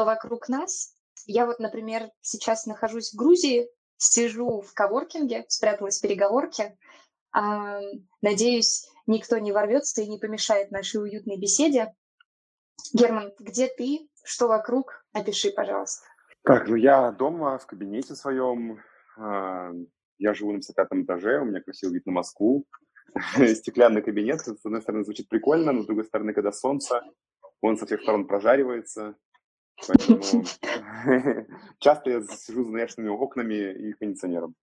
что вокруг нас. Я вот, например, сейчас нахожусь в Грузии, сижу в коворкинге, спряталась в переговорке. А, надеюсь, никто не ворвется и не помешает нашей уютной беседе. Герман, где ты? Что вокруг? Опиши, пожалуйста. Так, ну я дома, в кабинете своем. А, я живу на 55 этаже, у меня красивый вид на Москву. Стеклянный кабинет, с одной стороны, звучит прикольно, но с другой стороны, когда солнце, он со всех сторон прожаривается. Поэтому часто я сижу за занавешенными окнами и кондиционером.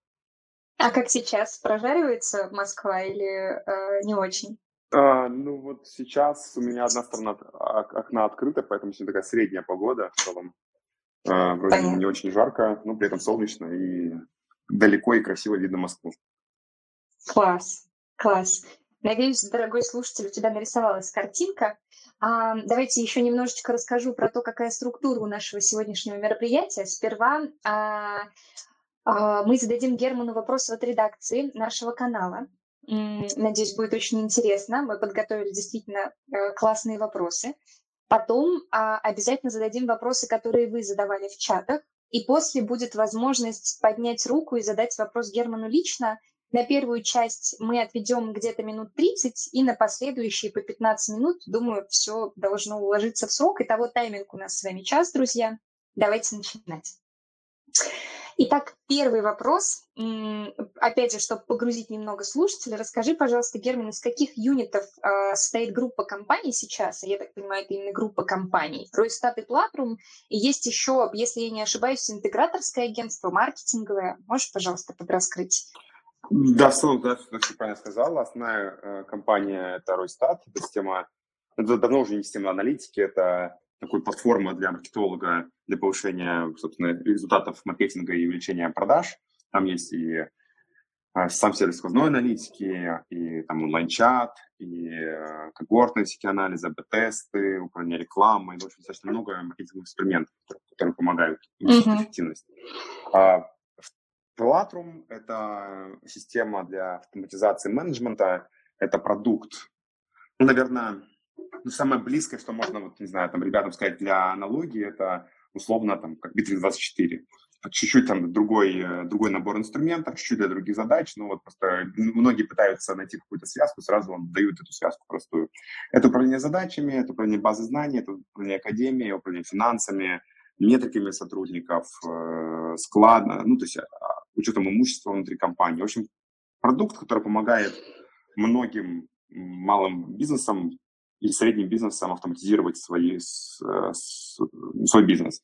А как сейчас? Прожаривается Москва или э, не очень? А, ну вот сейчас у меня одна сторона окна открыта, поэтому сегодня такая средняя погода в целом. А, вроде Понятно. не очень жарко, но при этом солнечно и далеко и красиво видно Москву. Класс, класс. Надеюсь, дорогой слушатель, у тебя нарисовалась картинка. А, давайте еще немножечко расскажу про то, какая структура у нашего сегодняшнего мероприятия. Сперва а, а, мы зададим Герману вопросы от редакции нашего канала. Надеюсь, будет очень интересно. Мы подготовили действительно э, классные вопросы. Потом обязательно зададим вопросы, которые вы задавали в чатах. И после будет возможность поднять руку и задать вопрос Герману лично. На первую часть мы отведем где-то минут 30, и на последующие по 15 минут, думаю, все должно уложиться в срок. Итого тайминг у нас с вами час, друзья. Давайте начинать. Итак, первый вопрос. Опять же, чтобы погрузить немного слушателей, расскажи, пожалуйста, Герман, из каких юнитов э, состоит группа компаний сейчас? Я так понимаю, это именно группа компаний. Ройстат и Платрум. И есть еще, если я не ошибаюсь, интеграторское агентство, маркетинговое. Можешь, пожалуйста, подраскрыть? Да, в целом, да, все правильно сказала. Основная э, компания – это Ройстат. Это система, это давно уже не система аналитики, это такой платформа для маркетолога для повышения, собственно, результатов маркетинга и увеличения продаж. Там есть и а, сам сервис сквозной аналитики, и там онлайн-чат, и э, когортные сети анализа, б-тесты, управление рекламой, в общем, достаточно много маркетинговых инструментов, которые помогают увеличить uh-huh. эффективность. А, Platrum – это система для автоматизации менеджмента, это продукт, ну, наверное, ну, самое близкое, что можно, вот, не знаю, там, ребятам сказать для аналогии, это условно там, как Bittrex24. Чуть-чуть там другой, э, другой набор инструментов, чуть-чуть для других задач, но вот просто многие пытаются найти какую-то связку, сразу вам дают эту связку простую. Это управление задачами, это управление базой знаний, это управление академией, управление финансами, метриками сотрудников, э, склад, ну, то есть а, учетом имущества внутри компании. В общем, продукт, который помогает многим малым бизнесам и средним бизнесом автоматизировать свои, э, свой бизнес.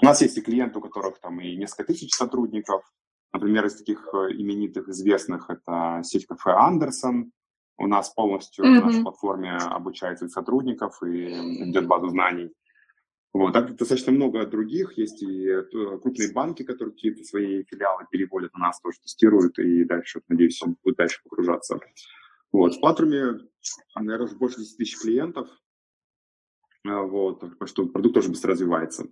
У нас есть и клиенты, у которых там и несколько тысяч сотрудников. Например, из таких э, именитых, известных, это сеть кафе Андерсон. У нас полностью mm-hmm. на нашей платформе обучается сотрудников и идет базу знаний. Вот. Так достаточно много других. Есть и э, крупные банки, которые какие-то свои филиалы переводят на нас, тоже тестируют, и дальше, надеюсь, он будет дальше погружаться. Вот. В Платруме, наверное, уже больше 10 тысяч клиентов. А, вот, так что продукт тоже быстро развивается.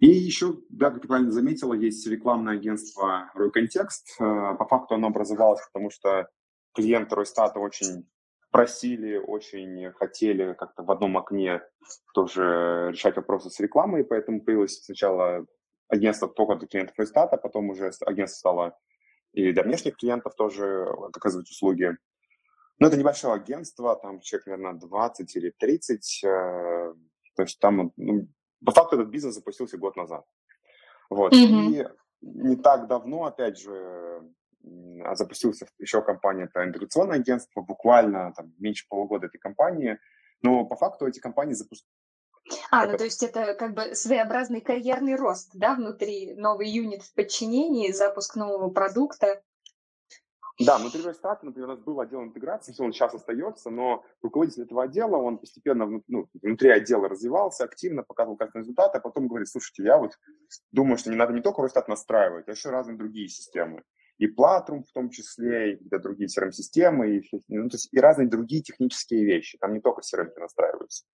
И еще, да, как ты правильно заметила, есть рекламное агентство Рой Контекст. А, по факту оно образовалось, потому что клиенты Ройстата очень просили, очень хотели как-то в одном окне тоже решать вопросы с рекламой, поэтому появилось сначала агентство только для клиентов Ройстата, потом уже агентство стало и для внешних клиентов тоже оказывать услуги. Ну, это небольшое агентство, там человек, наверное, 20 или 30. Э, то есть там, ну, по факту этот бизнес запустился год назад. Вот. Mm-hmm. И не так давно, опять же, запустился еще компания, это интеграционное агентство, буквально там, меньше полугода этой компании. Но по факту эти компании запускают а, ну то есть это как бы своеобразный карьерный рост, да, внутри новый юнит в подчинении, запуск нового продукта. Да, внутри Росстата, например, у нас был отдел интеграции, он сейчас остается, но руководитель этого отдела, он постепенно ну, внутри отдела развивался, активно показывал как результаты, а потом говорит, слушайте, я вот думаю, что не надо не только Росстат настраивать, а еще разные другие системы. И Platrум в том числе, и какие-то другие CRM-системы, и, ну, то есть и разные другие технические вещи. Там не только CRM настраиваются.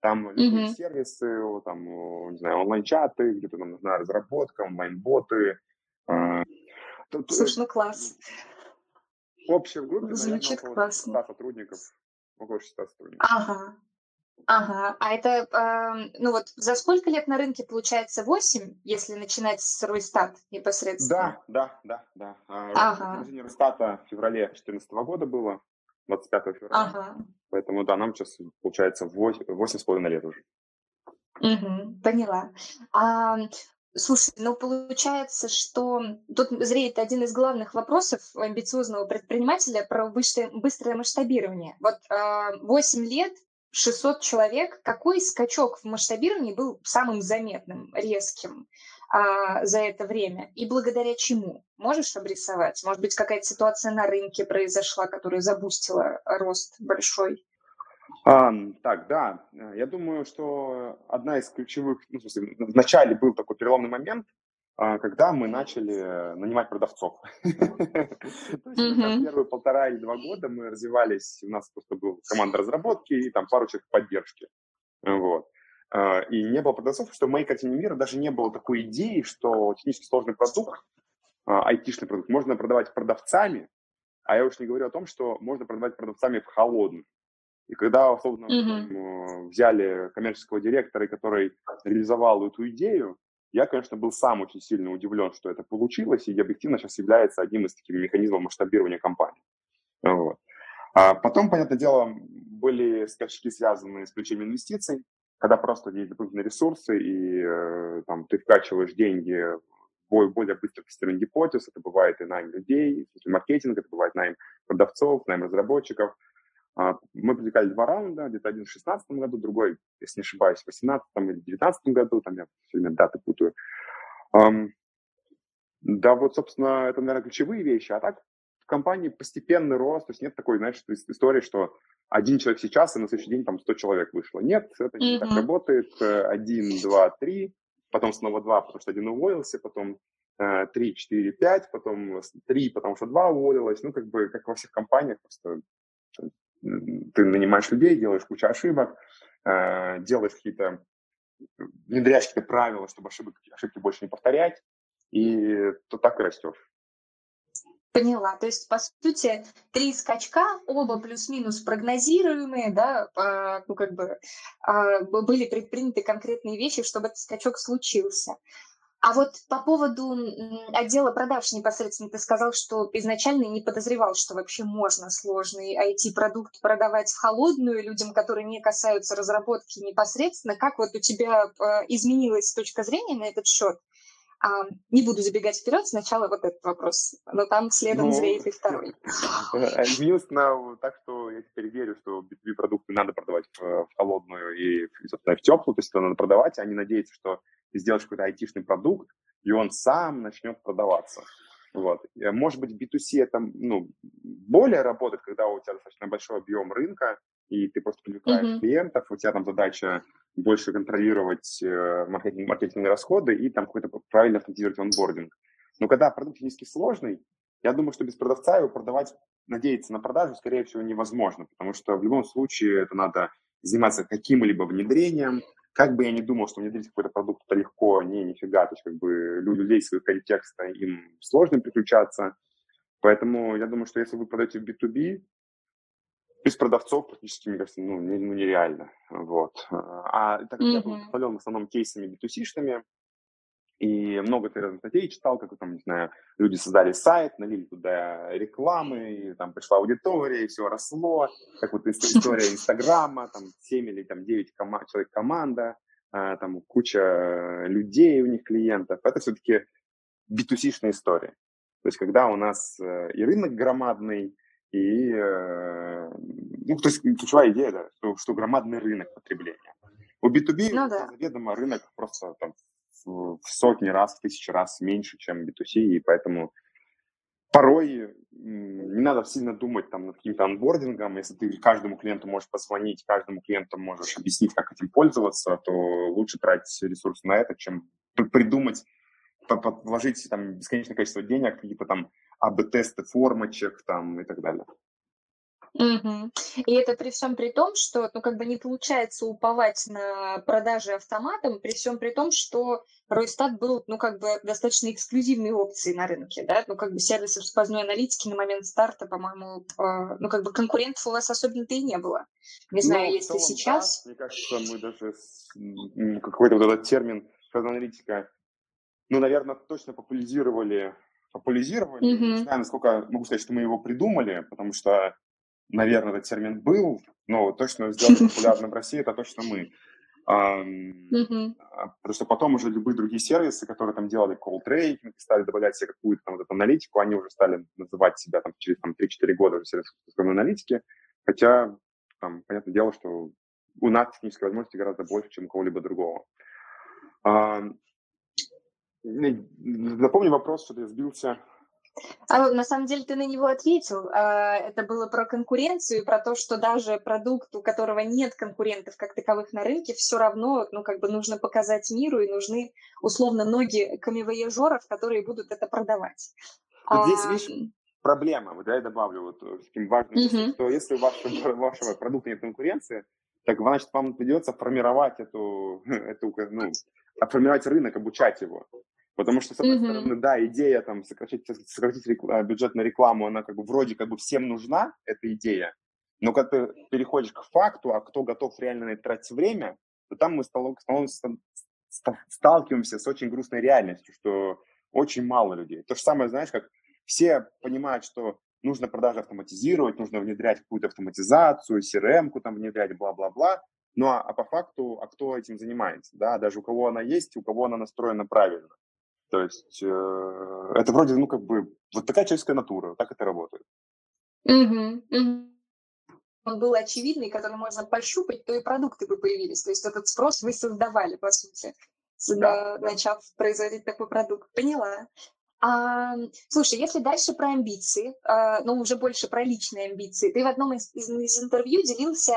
Там mm-hmm. сервисы, там, не знаю, онлайн-чаты, где-то нам нужна разработка, онлайн-боты. А, Слушай, ну класс. В группе, Звучит наверное, около классно. 100 сотрудников. Около 600 сотрудников. Ага. Ага, а это, э, ну вот за сколько лет на рынке получается 8, если начинать с Ройстат непосредственно? Да, да, да, да. А, Ага, Росстата в феврале 2014 года было, 25 февраля. ага. Поэтому, да, нам сейчас получается восемь с половиной лет уже. Мгм. Поняла. А, слушай, ну получается, что тут зреет один из главных вопросов амбициозного предпринимателя про быстрое, быстрое масштабирование. Вот а, 8 лет, 600 человек. Какой скачок в масштабировании был самым заметным, резким а, за это время? И благодаря чему? Можешь обрисовать? Может быть, какая-то ситуация на рынке произошла, которая забустила рост большой? А, так, да, я думаю, что одна из ключевых, ну, в смысле, в начале был такой переломный момент, когда мы начали нанимать продавцов. Есть первые полтора или два года мы развивались, у нас просто была команда разработки и там пару человек поддержки. Вот. А, и не было продавцов, что в моей картине мира даже не было такой идеи, что технически сложный продукт, а, айтишный продукт, можно продавать продавцами, а я уж не говорю о том, что можно продавать продавцами в холодную. И когда, условно, mm-hmm. взяли коммерческого директора, который реализовал эту идею, я, конечно, был сам очень сильно удивлен, что это получилось, и объективно сейчас является одним из таких механизмов масштабирования компании. Вот. А потом, понятное дело, были скачки, связанные с привлечением инвестиций, когда просто есть дополнительные ресурсы, и э, там, ты вкачиваешь деньги в более быстро тестирование гипотез, это бывает и найм людей, маркетинг, это бывает найм продавцов, найм разработчиков – мы привлекали два раунда, где-то один в 2016 году, другой, если не ошибаюсь, в 2018 или 2019 году, там я все время даты путаю. Да, вот, собственно, это, наверное, ключевые вещи. А так в компании постепенный рост, то есть нет такой, знаешь, истории, что один человек сейчас, и на следующий день там 100 человек вышло. Нет, это не mm-hmm. так работает. Один, два, три, потом снова два, потому что один уволился, потом э, три, четыре, пять, потом три, потому что два уволилось. Ну, как бы, как во всех компаниях, просто ты нанимаешь людей, делаешь кучу ошибок, э, делаешь какие-то, внедряешь какие-то правила, чтобы ошибки, ошибки больше не повторять, и то так и растешь. Поняла. То есть, по сути, три скачка, оба плюс-минус прогнозируемые, да, а, ну, как бы а, были предприняты конкретные вещи, чтобы этот скачок случился. А вот по поводу отдела продаж непосредственно ты сказал, что изначально не подозревал, что вообще можно сложный IT-продукт продавать в холодную людям, которые не касаются разработки непосредственно. Как вот у тебя э, изменилась точка зрения на этот счет? А, не буду забегать вперед, сначала вот этот вопрос, но там следом ну, зреет и второй. Изменилось на, так, что я теперь верю, что B2B-продукты надо продавать в, в холодную и, собственно, в теплую, то есть это надо продавать, а не надеяться, что ты сделаешь какой-то айтишный продукт, и он сам начнет продаваться. Вот. Э, может быть, B2C это ну, более работает, когда у тебя достаточно большой объем рынка, и ты просто привлекаешь mm-hmm. клиентов, у тебя там задача больше контролировать э, маркетинг, маркетинговые расходы и там какой-то правильно автоматизировать онбординг. Но когда продукт технически сложный, я думаю, что без продавца его продавать, надеяться на продажу, скорее всего, невозможно, потому что в любом случае это надо заниматься каким-либо внедрением, как бы я ни думал, что внедрить какой-то продукт это легко, не, нифига, то есть как бы людей своего контекста, им сложно переключаться. Поэтому я думаю, что если вы продаете в B2B, без продавцов практически, мне кажется, ну, не, ну нереально. Вот. А так как mm-hmm. я был в основном кейсами B2C-шными, и много ты разных статей читал, как там, не знаю, люди создали сайт, налили туда рекламы, и там пришла аудитория, и все росло. Как вот история Инстаграма, там 7 или там 9 кома- человек команда, а, там куча людей у них клиентов. Это все-таки B2C-шная история. То есть когда у нас э, и рынок громадный, и, э, ну, то есть ключевая идея, да, что, что громадный рынок потребления. У B2B ну, да. заведомо рынок просто там в сотни раз, в тысячи раз меньше, чем B2C, и поэтому порой не надо сильно думать там над каким-то анбордингом. Если ты каждому клиенту можешь позвонить, каждому клиенту можешь объяснить, как этим пользоваться, то лучше тратить ресурсы на это, чем придумать, вложить там бесконечное количество денег, какие-то там АБ-тесты формочек там и так далее. Угу. И это при всем при том, что ну, как бы не получается уповать на продажи автоматом, при всем при том, что Ройстат был ну, как бы достаточно эксклюзивной опцией на рынке. Да? Ну, как бы сервисов сквозной аналитики на момент старта, по-моему, э, ну, как бы конкурентов у вас особенно-то и не было. Не знаю, ну, если сейчас... Да, мне кажется, мы даже какой-то вот этот термин сквозная аналитика, ну, наверное, точно популяризировали популяризировали. Mm-hmm. Не знаю, насколько могу сказать, что мы его придумали, потому что наверное, этот термин был, но точно сделать популярным в России это точно мы. Mm-hmm. Потому что потом уже любые другие сервисы, которые там делали call tracking, стали добавлять себе какую-то там вот эту аналитику, они уже стали называть себя там через там, 3-4 года уже сервисом аналитики. Хотя, там, понятное дело, что у нас технической возможности гораздо больше, чем у кого-либо другого. Напомню вопрос, что я сбился а на самом деле ты на него ответил. А, это было про конкуренцию и про то, что даже продукт, у которого нет конкурентов как таковых на рынке, все равно, ну, как бы нужно показать миру и нужны, условно, ноги камевояжеров, которые будут это продавать. Вот а... здесь, видишь, проблема, вот я добавлю вот э, таким важным, uh-huh. что если у вашего, вашего продукта нет конкуренции, так значит вам придется формировать эту, эту ну, формировать рынок, обучать его. Потому что, с одной mm-hmm. стороны, да, идея там сократить, сократить рекла- бюджет на рекламу, она как бы вроде как бы всем нужна, эта идея. Но когда ты переходишь к факту, а кто готов реально на это тратить время, то там мы сталкиваемся с очень грустной реальностью, что очень мало людей. То же самое, знаешь, как все понимают, что нужно продажи автоматизировать, нужно внедрять какую-то автоматизацию, CRM-ку там внедрять, бла-бла-бла. Ну а, а по факту, а кто этим занимается? Да, даже у кого она есть, у кого она настроена правильно. То есть э, это вроде, ну, как бы, вот такая человеческая натура, так это работает. Угу, угу. Он был очевидный, который можно пощупать, то и продукты бы появились. То есть этот спрос вы создавали, по сути, да, начав производить такой продукт. Поняла. А, слушай, если дальше про амбиции, а, ну уже больше про личные амбиции, ты в одном из, из, из интервью делился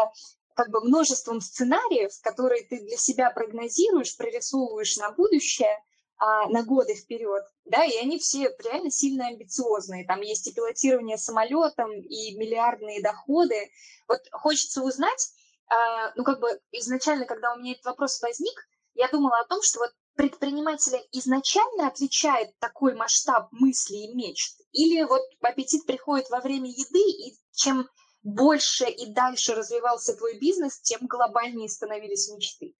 как бы множеством сценариев, которые ты для себя прогнозируешь, прорисовываешь на будущее, а, на годы вперед, да, и они все реально сильно амбициозные. Там есть и пилотирование самолетом, и миллиардные доходы. Вот хочется узнать, а, ну, как бы изначально, когда у меня этот вопрос возник, я думала о том, что вот предпринимателя изначально отличает такой масштаб мыслей и мечт? Или вот аппетит приходит во время еды, и чем больше и дальше развивался твой бизнес, тем глобальнее становились мечты?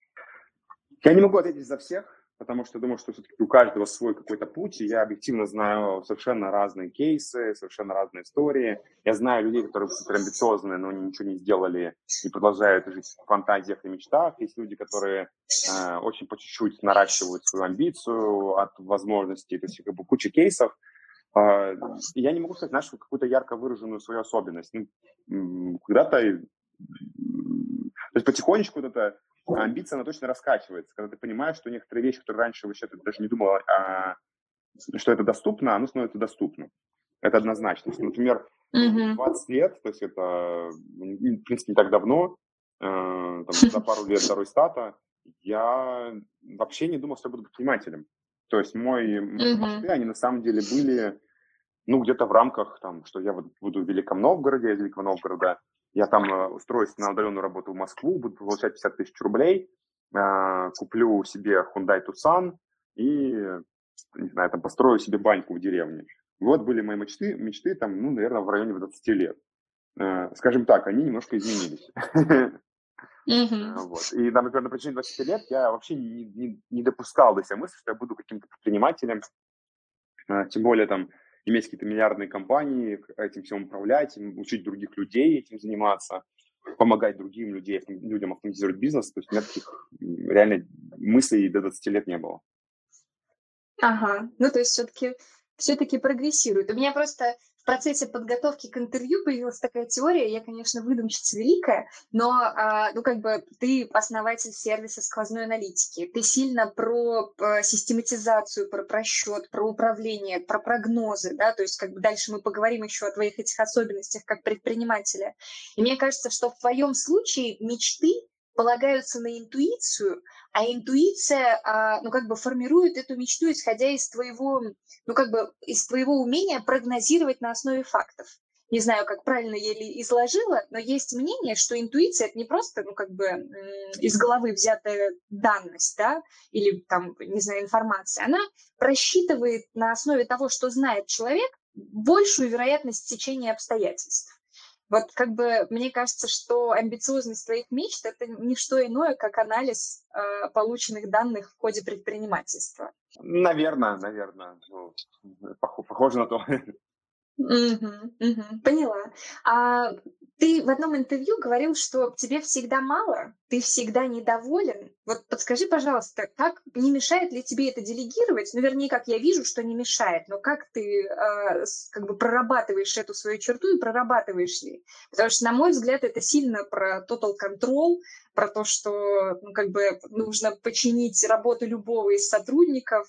Я не могу ответить за всех, потому что думаю, что все-таки у каждого свой какой-то путь, и я объективно знаю совершенно разные кейсы, совершенно разные истории. Я знаю людей, которые супер амбициозные, но ничего не сделали и продолжают жить в фантазиях и мечтах. Есть люди, которые э, очень по чуть-чуть наращивают свою амбицию от возможностей, то есть как бы куча кейсов. Э, я не могу сказать, знаешь, какую-то ярко выраженную свою особенность. Ну, когда-то, то есть потихонечку вот это амбиция, она точно раскачивается, когда ты понимаешь, что некоторые вещи, которые раньше вообще ты даже не думал, а, что это доступно, оно становится доступным. Это однозначно. Например, mm-hmm. 20 лет, то есть это, в принципе, не так давно, э, там, за пару лет второй стата, я вообще не думал, что я буду предпринимателем. То есть мои mm-hmm. мечты, они на самом деле были, ну, где-то в рамках, там, что я вот буду в Великом Новгороде, из Великого Новгорода я там э, устроюсь на удаленную работу в Москву, буду получать 50 тысяч рублей, э, куплю себе Hyundai Tucson и, не знаю, там построю себе баньку в деревне. Вот были мои мечты, мечты там, ну, наверное, в районе 20 лет. Э, скажем так, они немножко изменились. Вот. И, например, на протяжении 20 лет я вообще не, не, не допускал до себя мысли, что я буду каким-то предпринимателем. Тем более там иметь какие-то миллиардные компании, этим всем управлять, учить других людей этим заниматься, помогать другим людей, людям автоматизировать бизнес. То есть у меня таких реально мыслей до 20 лет не было. Ага, ну то есть все-таки все-таки прогрессирует. У меня просто процессе подготовки к интервью появилась такая теория, я, конечно, выдумщица великая, но, а, ну, как бы ты основатель сервиса сквозной аналитики, ты сильно про э, систематизацию, про просчет, про управление, про прогнозы, да, то есть как бы дальше мы поговорим еще о твоих этих особенностях как предпринимателя. И мне кажется, что в твоем случае мечты полагаются на интуицию, а интуиция, а, ну, как бы формирует эту мечту, исходя из твоего, ну, как бы из твоего умения прогнозировать на основе фактов. не знаю, как правильно я ли изложила, но есть мнение, что интуиция это не просто, ну, как бы из головы взятая данность, да, или там, не знаю, информация. Она просчитывает на основе того, что знает человек, большую вероятность течения обстоятельств. Вот как бы мне кажется, что амбициозность твоих мечт – это не что иное, как анализ э, полученных данных в ходе предпринимательства. Наверное, наверное. Ну, похоже на то. Угу, угу, поняла. А ты в одном интервью говорил, что тебе всегда мало, ты всегда недоволен. Вот подскажи, пожалуйста, как не мешает ли тебе это делегировать? Ну, вернее, как я вижу, что не мешает, но как ты э, как бы прорабатываешь эту свою черту и прорабатываешь ли? Потому что, на мой взгляд, это сильно про total control, про то, что ну, как бы нужно починить работу любого из сотрудников,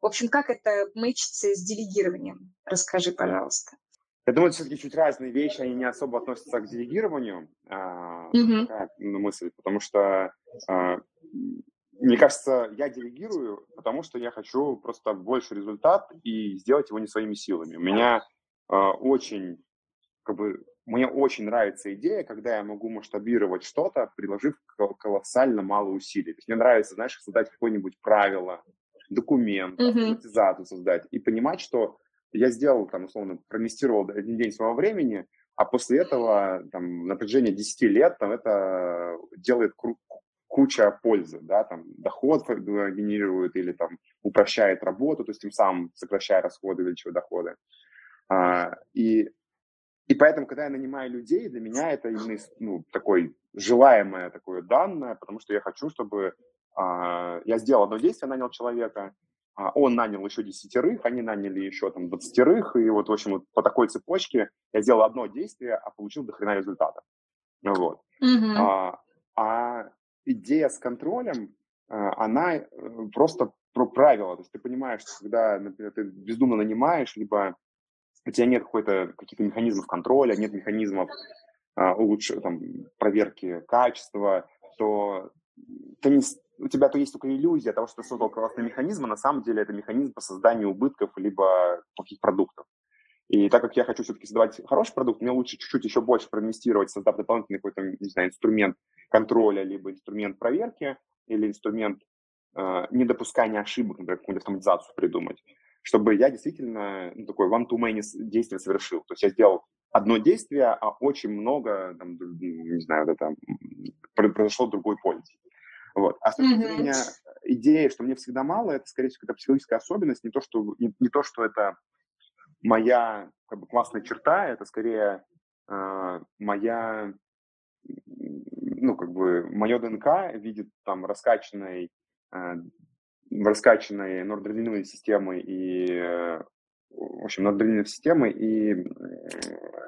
в общем, как это мэчится с делегированием? Расскажи, пожалуйста. Я думаю, это все-таки чуть разные вещи, они не особо относятся к делегированию, mm-hmm. такая ну, мысль, потому что а, мне кажется, я делегирую, потому что я хочу просто больше результат и сделать его не своими силами. У меня а, очень, как бы, мне очень нравится идея, когда я могу масштабировать что-то, приложив колоссально мало усилий. То есть мне нравится, знаешь, создать какое-нибудь правило, документ, автоматизацию создать и понимать, что я сделал, там, условно, проинвестировал один день своего времени, а после этого, там, на протяжении 10 лет, там, это делает куча пользы, да, там, доход генерирует или, там, упрощает работу, то есть тем самым сокращая расходы, увеличивая доходы. А, и, и поэтому, когда я нанимаю людей, для меня это именно, ну, такой желаемое такое данное, потому что я хочу, чтобы а, я сделал одно действие, нанял человека, он нанял еще десятерых, они наняли еще там двадцатерых, и вот, в общем, вот по такой цепочке я сделал одно действие, а получил до хрена результата. Вот. Mm-hmm. А, а идея с контролем, она э, просто про правила. То есть ты понимаешь, что когда, например, ты бездумно нанимаешь, либо у тебя нет какой-то каких-то механизмов контроля, нет механизмов а, улучш... там, проверки качества, то ты не, у тебя то есть только иллюзия того, что ты создал классный механизм, а на самом деле это механизм по созданию убытков либо плохих продуктов. И так как я хочу все-таки создавать хороший продукт, мне лучше чуть-чуть еще больше проинвестировать, создав дополнительный какой-то, не знаю, инструмент контроля, либо инструмент проверки, или инструмент э, недопускания ошибок, например, какую-нибудь автоматизацию придумать, чтобы я действительно ну, такой one-to-many действие совершил. То есть я сделал одно действие, а очень много, там, не знаю, это, произошло другой пользы. Вот. А с точки mm-hmm. зрения идеи, что мне всегда мало, это, скорее всего, какая-то психологическая особенность, не то, что, не, не то, что это моя как бы, классная черта, это скорее э, моя, ну, как бы, мое ДНК видит там раскачанной, э, раскачанной норадреналиновой системы и э, в общем, норадреналиновой системы и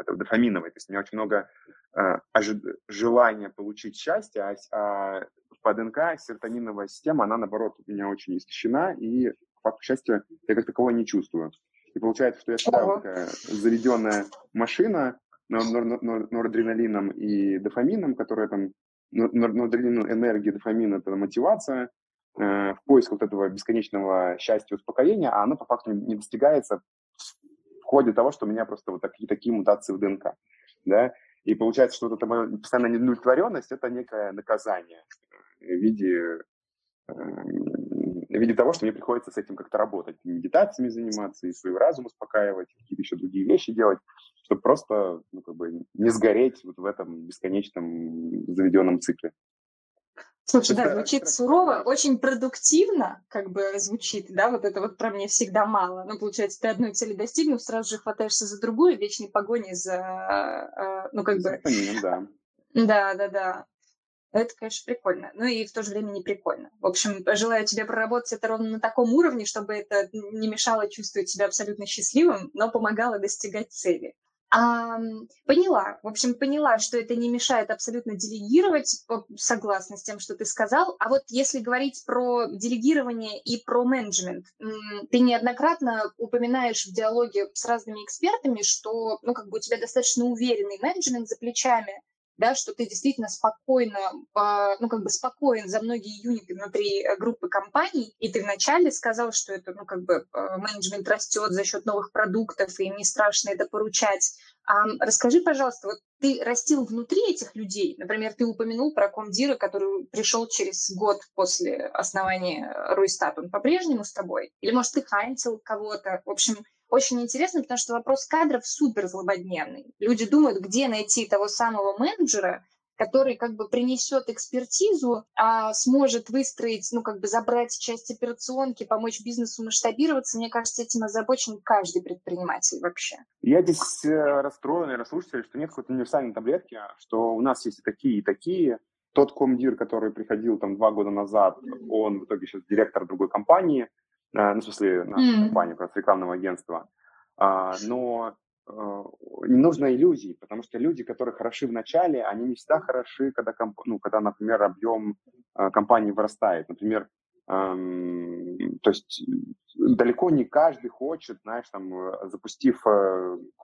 это, дофаминовой. То есть у меня очень много э, ожид... желания получить счастье, а, а по ДНК серотониновая система, она, наоборот, у меня очень истощена, и по факту счастья я как такового не чувствую. И получается, что я всегда вот такая заведенная машина норадреналином и дофамином, которая там норадреналин, энергия, дофамин – это мотивация, э, в поиск вот этого бесконечного счастья и успокоения, а оно по факту не достигается в ходе того, что у меня просто вот такие, такие мутации в ДНК. Да? И получается, что вот эта моя постоянная неудовлетворенность – это некое наказание в виде, эм, в виде того, что мне приходится с этим как-то работать, медитациями заниматься, и свой разум успокаивать, какие-то еще другие вещи делать, чтобы просто ну, как бы не сгореть вот в этом бесконечном заведенном цикле. Слушай, да, звучит сурово, очень продуктивно, как бы звучит, да, вот это вот про мне всегда мало. Ну, получается, ты одной цели достигнул, сразу же хватаешься за другую, вечной погони за, э, ну, как бы... да. Да, да, да. Это, конечно, прикольно. Ну и в то же время не прикольно. В общем, желаю тебе проработать это ровно на таком уровне, чтобы это не мешало чувствовать себя абсолютно счастливым, но помогало достигать цели. А, поняла. В общем, поняла, что это не мешает абсолютно делегировать, согласна с тем, что ты сказал. А вот если говорить про делегирование и про менеджмент, ты неоднократно упоминаешь в диалоге с разными экспертами, что ну, как бы у тебя достаточно уверенный менеджмент за плечами, да, что ты действительно спокойно, а, ну, как бы спокоен за многие юниты внутри э, группы компаний, и ты вначале сказал, что это, ну, как бы э, менеджмент растет за счет новых продуктов, и им не страшно это поручать. А расскажи, пожалуйста, вот ты растил внутри этих людей, например, ты упомянул про комдира, который пришел через год после основания Руйстат, он по-прежнему с тобой? Или, может, ты хантил кого-то? В общем, очень интересно, потому что вопрос кадров супер злободневный. Люди думают, где найти того самого менеджера, который как бы принесет экспертизу, а сможет выстроить, ну, как бы забрать часть операционки, помочь бизнесу масштабироваться. Мне кажется, этим озабочен каждый предприниматель вообще. Я здесь э, расстроен, наверное, слушатели, что нет какой-то универсальной таблетки, что у нас есть и такие, и такие. Тот комдир, который приходил там два года назад, он в итоге сейчас директор другой компании, ну, в смысле, на mm. компанию, как рекламного агентства. А, но э, не нужно иллюзий, потому что люди, которые хороши в начале, они не всегда хороши, когда, комп... ну, когда например, объем э, компании вырастает. Например, эм, то есть далеко не каждый хочет, знаешь, там, запустив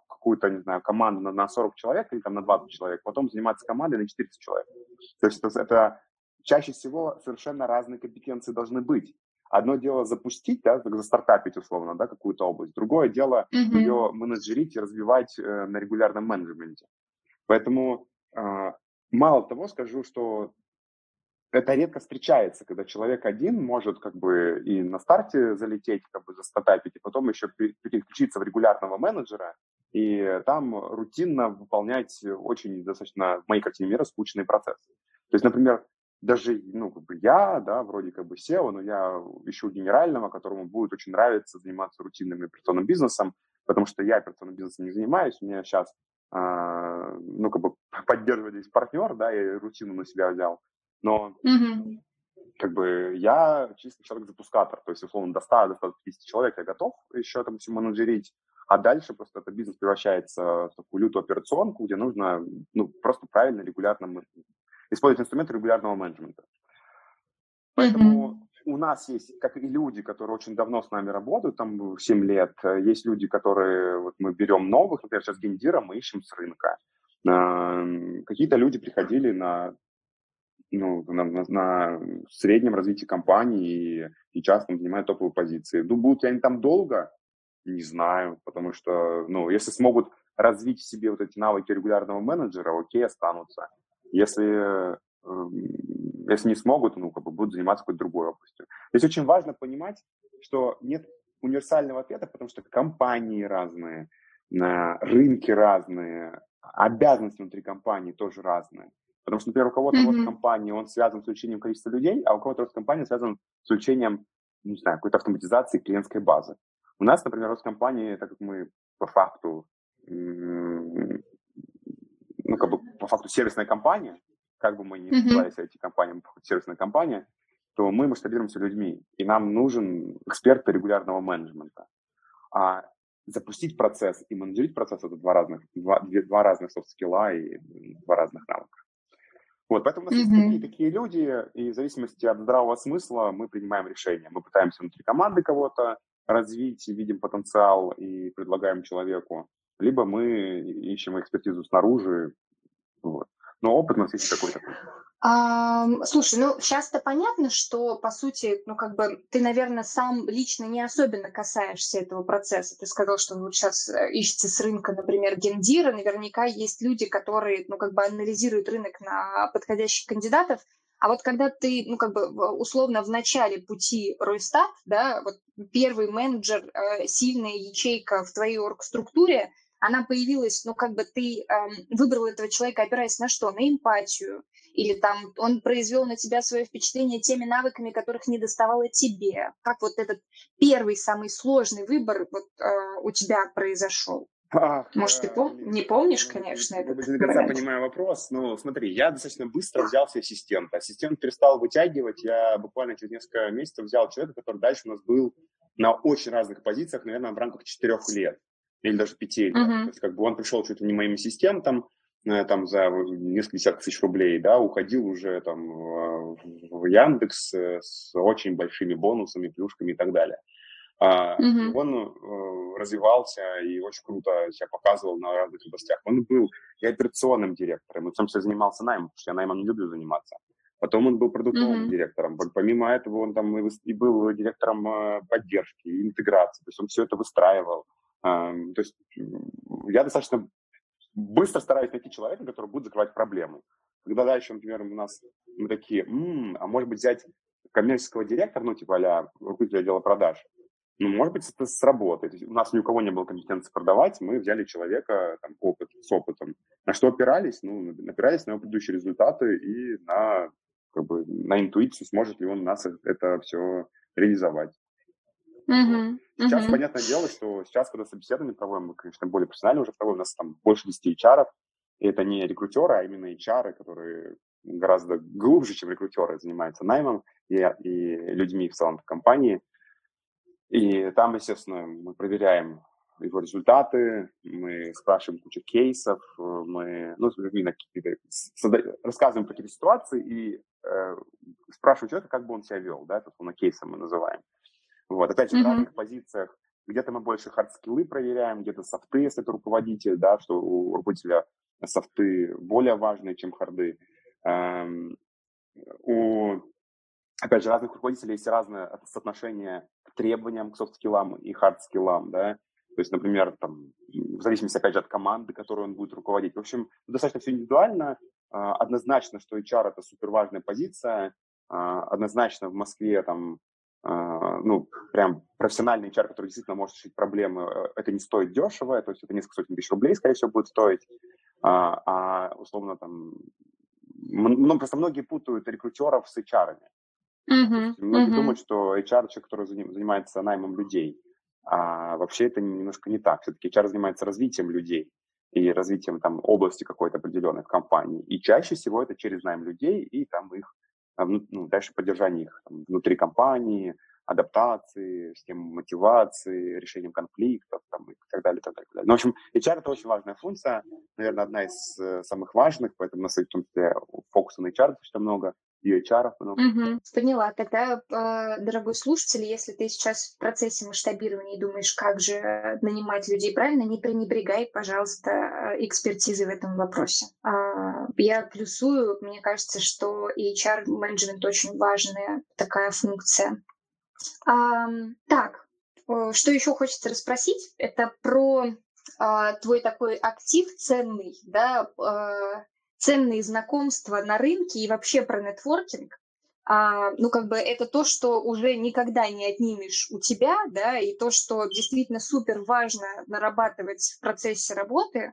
какую-то, не знаю, команду на, на 40 человек или там на 20 человек, потом заниматься командой на 400 человек. То есть это, это чаще всего совершенно разные компетенции должны быть. Одно дело запустить, да, застартапить условно, да, какую-то область. Другое дело mm-hmm. ее менеджерить и развивать э, на регулярном менеджменте. Поэтому э, мало того скажу, что это редко встречается, когда человек один может как бы и на старте залететь, как бы застартапить, и потом еще переключиться в регулярного менеджера, и там рутинно выполнять очень достаточно, в моей картине мира, скучные процессы. То есть, например, даже, ну, как бы я, да, вроде как бы SEO, но я ищу генерального, которому будет очень нравиться заниматься рутинным операционным бизнесом, потому что я операционным бизнесом не занимаюсь, у меня сейчас, а, ну, как бы поддерживает здесь партнер, да, я рутину на себя взял, но mm-hmm. как бы я чисто человек-запускатор, то есть, условно, до 100, до 150 человек я готов еще там все менеджерить, а дальше просто этот бизнес превращается в такую лютую операционку, где нужно ну, просто правильно, регулярно использовать инструменты регулярного менеджмента. Поэтому mm-hmm. у нас есть, как и люди, которые очень давно с нами работают, там 7 лет, есть люди, которые, вот мы берем новых, например, сейчас гендира мы ищем с рынка. Какие-то люди приходили на ну, на, на, на среднем развитии компании и сейчас там занимают топовые позиции. Ну, будут ли они там долго? Не знаю, потому что, ну, если смогут развить в себе вот эти навыки регулярного менеджера, окей, останутся. Если, эм, если не смогут, ну, как бы будут заниматься какой-то другой областью. Здесь очень важно понимать, что нет универсального ответа, потому что компании разные, рынки разные, обязанности внутри компании тоже разные. Потому что, например, у кого-то mm-hmm. рост компании, он связан с увеличением количества людей, а у кого-то рост компании связан с увеличением, не знаю, какой-то автоматизации клиентской базы. У нас, например, рост компании, так как мы по факту ну, как бы по факту сервисная компания, как бы мы ни mm-hmm. IT-компанией, сервисная компания, то мы масштабируемся людьми, и нам нужен эксперт регулярного менеджмента. А запустить процесс и менеджерить процесс – это два разных, два, два разных софт-скилла и два разных навыка. Вот, поэтому у нас mm-hmm. есть такие, такие люди, и в зависимости от здравого смысла мы принимаем решения. Мы пытаемся внутри команды кого-то развить, видим потенциал и предлагаем человеку либо мы ищем экспертизу снаружи. Вот. Но опыт у нас есть какой-то. А, слушай, ну сейчас-то понятно, что по сути, ну как бы ты, наверное, сам лично не особенно касаешься этого процесса. Ты сказал, что вот сейчас э, ищете с рынка, например, гендира. Наверняка есть люди, которые, ну как бы анализируют рынок на подходящих кандидатов. А вот когда ты, ну как бы условно в начале пути Ройстат, да, вот первый менеджер, э, сильная ячейка в твоей оргструктуре, она появилась, ну, как бы ты эм, выбрал этого человека, опираясь на что? На эмпатию. Или там он произвел на тебя свое впечатление теми навыками, которых не доставало тебе. Как вот этот первый, самый сложный выбор вот, э, у тебя произошел? Ах, Может, ты пом- не помнишь, конечно, я этот не до конца понимаю вопрос, но смотри, я достаточно быстро взял себе ассистента. Ассистент перестал вытягивать, я буквально через несколько месяцев взял человека, который дальше у нас был на очень разных позициях, наверное, в рамках четырех лет или даже пяти лет. Uh-huh. То есть как бы он пришел чуть ли не моим ассистентом, э, там за несколько десятков тысяч рублей, да, уходил уже там в Яндекс э, с очень большими бонусами, плюшками и так далее. Mm-hmm. Он э, развивался и очень круто себя показывал на разных областях. Он был и операционным директором, он в том числе занимался наймом, потому что я наймом не люблю заниматься. Потом он был продуктовым mm-hmm. директором. Помимо этого он там и был директором э, поддержки и интеграции. То есть он все это выстраивал. То есть я достаточно быстро стараюсь найти человека, который будет закрывать проблему. Когда дальше, например, у нас мы такие, м-м, а может быть взять коммерческого директора, ну, типа а руководителя отдела продаж, ну, может быть, это сработает. У нас ни у кого не было компетенции продавать, мы взяли человека там, опыт, с опытом. На что опирались? Ну, опирались на его предыдущие результаты и на, как бы, на интуицию, сможет ли он нас это все реализовать. Uh-huh. Сейчас, uh-huh. понятное дело, что сейчас, когда собеседование проводим, мы, конечно, более профессионально уже проводим, у нас там больше 10 HR, и это не рекрутеры, а именно HR, которые гораздо глубже, чем рекрутеры, занимаются наймом и, и людьми в целом в компании. И там, естественно, мы проверяем его результаты, мы спрашиваем кучу кейсов, мы ну, рассказываем про какие-то ситуации и э, спрашиваем человека, как бы он себя вел, да, это на кейсом мы называем. Вот, опять же, mm-hmm. в разных позициях. Где-то мы больше хардскиллы проверяем, где-то софты, если это руководитель, да, что у руководителя софты более важные, чем харды. Эм, у, опять же, разных руководителей есть разное соотношение к требованиям, к софт-скиллам и хардскиллам, да. То есть, например, там, в зависимости, опять же, от команды, которую он будет руководить. В общем, достаточно все индивидуально. Э, однозначно, что HR – это супер важная позиция. Э, однозначно в Москве там ну, прям профессиональный HR, который действительно может решить проблемы, э, это не стоит дешево, то есть это несколько сотен тысяч рублей, скорее всего, будет стоить, а, а условно там, ну, просто многие путают рекрутеров с HR. Mm-hmm. Многие mm-hmm. думают, что HR человек, который занимается наймом людей, а вообще это немножко не так. Все-таки HR занимается развитием людей и развитием там области какой-то определенной в компании. И чаще всего это через найм людей и там их ну, дальше поддержание их там, внутри компании, адаптации, системы мотивации, решением конфликтов там, и так далее, так далее, так. Ну, в общем, HR – это очень важная функция, наверное, одна из э, самых важных, поэтому в том числе фокуса на HR достаточно много, и HR много. Угу, поняла. Тогда, э, дорогой слушатель, если ты сейчас в процессе масштабирования и думаешь, как же нанимать людей правильно, не пренебрегай, пожалуйста, экспертизой в этом вопросе. А, я плюсую, мне кажется, что HR-менеджмент очень важная такая функция. А, так, э, что еще хочется расспросить, это про а, твой такой актив ценный, да, а, ценные знакомства на рынке и вообще про нетворкинг. А, ну, как бы это то, что уже никогда не отнимешь у тебя, да, и то, что действительно супер важно нарабатывать в процессе работы.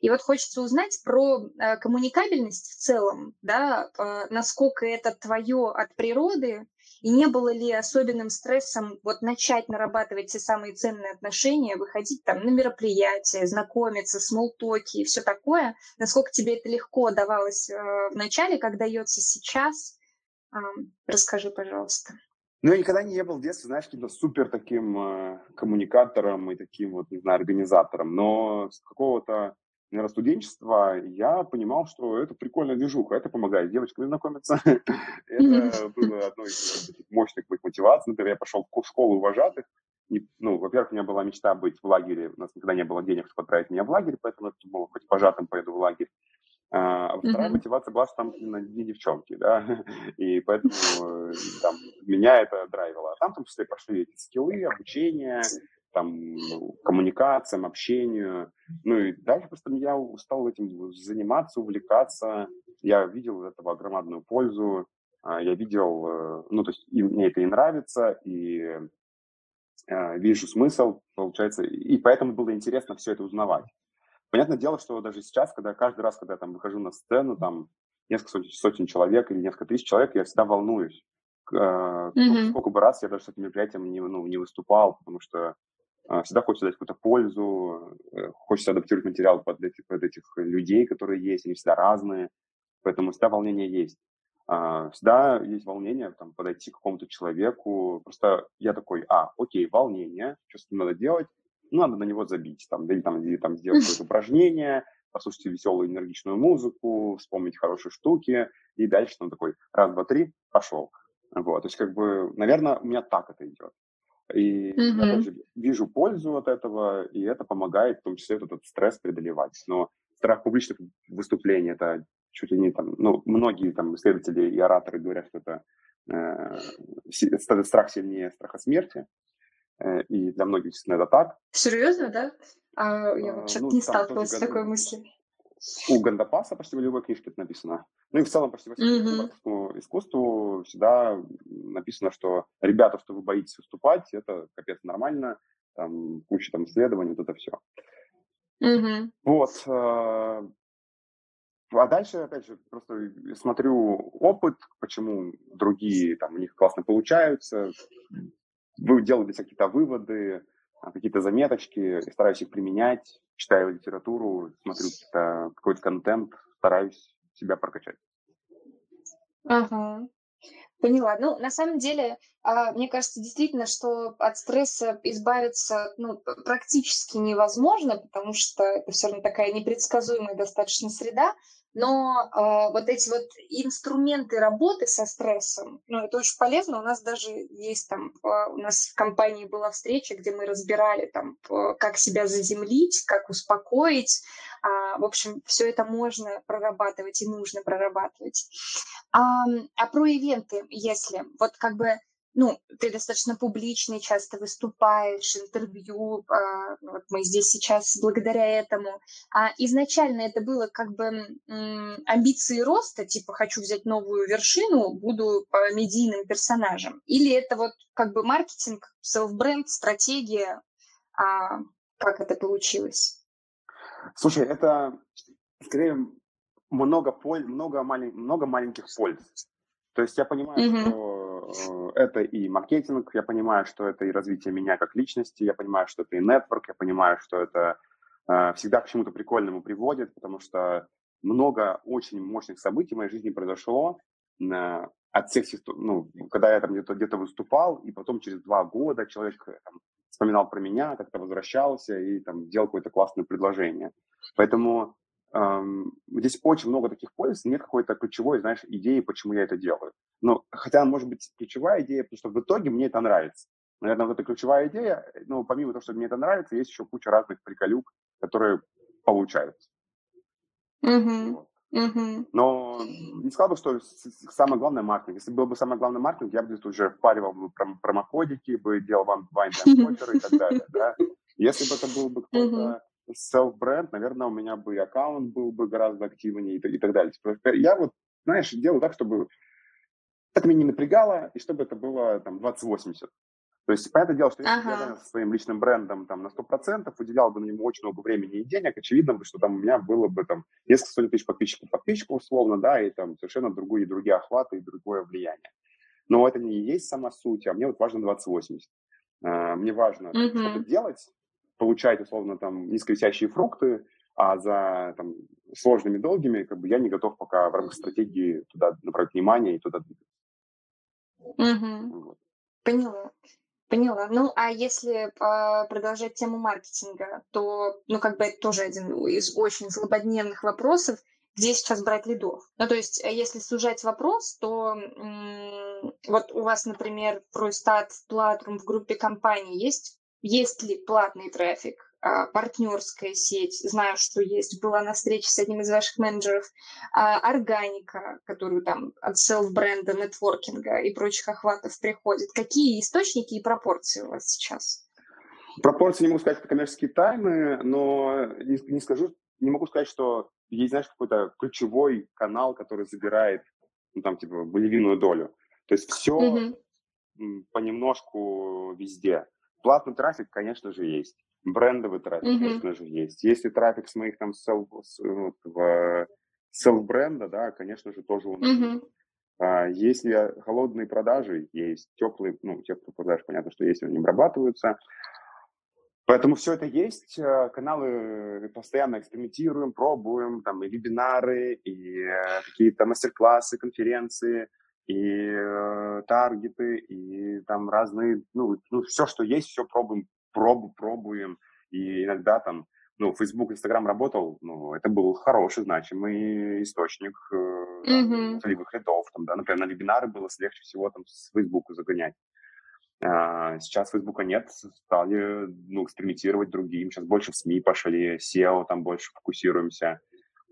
И вот хочется узнать про э, коммуникабельность в целом, да, э, насколько это твое от природы, и не было ли особенным стрессом вот начать нарабатывать те самые ценные отношения, выходить там на мероприятия, знакомиться, смолтоки и все такое? Насколько тебе это легко давалось э, в начале, как дается сейчас? Расскажи, пожалуйста. Ну, я никогда не был в детстве, знаешь, каким-то супер таким э, коммуникатором и таким вот, не знаю, организатором, но с какого-то студенчества, я понимал, что это прикольная движуха, это помогает с девочками знакомиться. Это было одной из мощных моих мотиваций. Например, я пошел в школу вожатых. Ну, во-первых, у меня была мечта быть в лагере. У нас никогда не было денег, чтобы отправить меня в лагерь, поэтому я думал, хоть вожатым поеду в лагерь. А вторая mm-hmm. мотивация была, что там именно не девчонки, да, и поэтому э, там, меня это драйвило. А там в том числе пошли эти скиллы, обучение, там, коммуникациям, общению. Ну и дальше просто я стал этим заниматься, увлекаться. Я видел из этого огромную пользу. А, я видел, э, ну, то есть и мне это и нравится, и э, вижу смысл, получается, и поэтому было интересно все это узнавать. Понятное дело, что даже сейчас, когда каждый раз, когда я там выхожу на сцену, там несколько сотен, сотен человек или несколько тысяч человек, я всегда волнуюсь. Mm-hmm. Сколько бы раз я даже с этим мероприятием не, ну, не выступал, потому что всегда хочется дать какую-то пользу, э, хочется адаптировать материал под этих, под этих людей, которые есть, они всегда разные, поэтому всегда волнение есть. А, всегда есть волнение там, подойти к какому-то человеку, просто я такой, а, окей, волнение, что с ним надо делать, ну, надо на него забить, там, или, там, или там сделать какое-то упражнение, послушать веселую энергичную музыку, вспомнить хорошие штуки, и дальше там такой раз, два, три, пошел. Вот, то есть, как бы, наверное, у меня так это идет. И mm-hmm. я тоже вижу пользу от этого, и это помогает в том числе этот стресс преодолевать. Но страх публичных выступлений – это чуть ли не там, ну, многие там исследователи и ораторы говорят, что это э, страх сильнее страха смерти, э, и для многих, естественно, это так. Серьезно, да? А, я вот что-то ну, не сталкивалась с такой мыслью. У Гандапаса почти в любой книжке это написано. Ну и в целом почти во всем mm-hmm. искусству всегда написано, что ребята, что вы боитесь выступать, это капец нормально, там куча там исследований, вот это все. Mm-hmm. Вот. Э, а дальше, опять же, просто смотрю опыт, почему другие там у них классно получаются, вы делаете какие-то выводы, какие-то заметочки, стараюсь их применять, читаю литературу, смотрю какой-то контент, стараюсь себя прокачать. Ага. Поняла. Ну, на самом деле, а, мне кажется, действительно, что от стресса избавиться ну, практически невозможно, потому что это все равно такая непредсказуемая достаточно среда. Но э, вот эти вот инструменты работы со стрессом, ну, это очень полезно. У нас даже есть там, э, у нас в компании была встреча, где мы разбирали там, э, как себя заземлить, как успокоить. Э, в общем, все это можно прорабатывать и нужно прорабатывать. А, а про ивенты, если вот как бы ну, ты достаточно публичный, часто выступаешь, интервью, а, вот мы здесь сейчас благодаря этому. А изначально это было как бы амбиции роста, типа хочу взять новую вершину, буду а, медийным персонажем. Или это вот как бы маркетинг, селф-бренд, стратегия, а как это получилось? Слушай, это скорее много, поль, много, малень, много маленьких польз. То есть я понимаю, mm-hmm. что Э, это и маркетинг, я понимаю, что это и развитие меня как личности, я понимаю, что это и нетворк, я понимаю, что это э, всегда к чему-то прикольному приводит, потому что много очень мощных событий в моей жизни произошло э, от всех, ну, когда я там где-то где выступал, и потом через два года человек там, вспоминал про меня, как-то возвращался и там делал какое-то классное предложение. Поэтому эм, здесь очень много таких польз, нет какой-то ключевой, знаешь, идеи, почему я это делаю. Ну, хотя, может быть, ключевая идея, потому что в итоге мне это нравится. Наверное, вот эта ключевая идея, но помимо того, что мне это нравится, есть еще куча разных приколюк, которые получаются. Mm-hmm. Вот. Mm-hmm. Но не сказал бы, что самое главное маркетинг. Если был бы самое главное маркетинг, я бы здесь уже впаривал бы промокодики, бы делал вам вайн и так далее. Да? Если бы это был бы какой-то self-бренд, наверное, у меня бы аккаунт был бы гораздо активнее и, и так далее. Типа, я вот, знаешь, делаю так, чтобы это меня не напрягало, и чтобы это было там 20-80. То есть, понятное дело, что если ага. я со своим личным брендом там на 100% уделял бы на него очень много времени и денег, очевидно бы, что там у меня было бы там несколько сотен тысяч подписчиков, подписчиков условно, да, и там совершенно другие, другие охваты и другое влияние. Но это не есть сама суть, а мне вот важно 20-80. А, мне важно mm-hmm. что-то делать, получать условно там низковисящие фрукты, а за там, сложными долгими как бы я не готов пока в рамках стратегии туда направить внимание и туда двигаться. Угу. Вот. Поняла. Поняла. Ну, а если а, продолжать тему маркетинга, то, ну, как бы это тоже один из очень злободневных вопросов, где сейчас брать лидов. Ну, то есть, э, если сужать вопрос, то м- вот у вас, например, Пройстат, в Платрум, в группе компаний есть, есть ли платный трафик? А, партнерская сеть, знаю, что есть, была на встрече с одним из ваших менеджеров, а, органика, которую там от селф-бренда, нетворкинга и прочих охватов приходит. Какие источники и пропорции у вас сейчас? Пропорции не могу сказать, это коммерческие тайны, но не, не скажу, не могу сказать, что есть, знаешь, какой-то ключевой канал, который забирает, ну, там, типа, болевиную долю. То есть все mm понемножку везде. Платный трафик, конечно же, есть. Брендовый трафик, mm-hmm. конечно же, есть. Если трафик с моих там селф, селф-бренда, да, конечно же, тоже у нас mm-hmm. А, если холодные продажи, есть теплые, ну, теплые продажи, понятно, что есть, они обрабатываются. Поэтому все это есть, э, каналы постоянно экспериментируем, пробуем, там и вебинары, и э, какие-то мастер-классы, конференции, и э, таргеты, и там разные, ну, ну, все, что есть, все пробуем проб, пробуем, и иногда там, ну, Facebook, Instagram работал, ну, это был хороший, значимый источник mm-hmm. целевых лидов, там, да, например, на вебинары было легче всего там с Facebook загонять. А, сейчас Фейсбука нет, стали ну, экспериментировать другим. Сейчас больше в СМИ пошли, SEO там больше фокусируемся.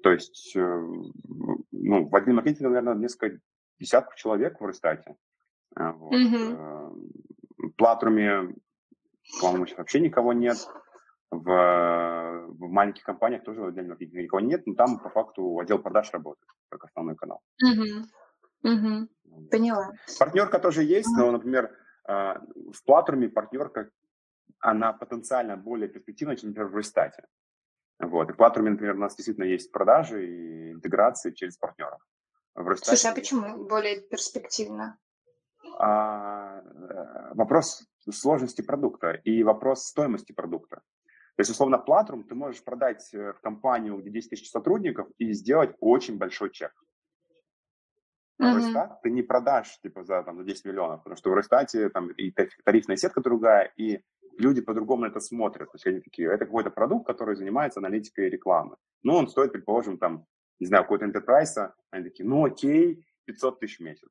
То есть, э, ну, в отделе маркетинга, наверное, несколько десятков человек в Ростате. А, вот. Mm-hmm. В Платруме, по-моему, вообще никого нет. В, в маленьких компаниях тоже маркетинга никого нет, но там по факту отдел продаж работает как основной канал. Mm-hmm. Mm-hmm. Поняла. Партнерка тоже есть, но, например, а, в Платруме партнерка, она потенциально более перспективна, чем, например, в Рестате. Вот. И в Платруме, например, у нас действительно есть продажи и интеграции через партнеров. В. Слушай, а почему более перспективно? А, э, вопрос сложности продукта и вопрос стоимости продукта. То есть, условно, Платрум ты можешь продать э, в компанию, где 10 тысяч сотрудников, и сделать очень большой чек. А в Росстат ты не продашь типа за, там, за 10 миллионов, потому что в Росстате там и тарифная сетка другая, и люди по-другому это смотрят. То есть они такие, это какой-то продукт, который занимается аналитикой рекламы. Ну, он стоит, предположим, там, не знаю, какой-то enterprise, они такие, ну окей, 500 тысяч в месяц.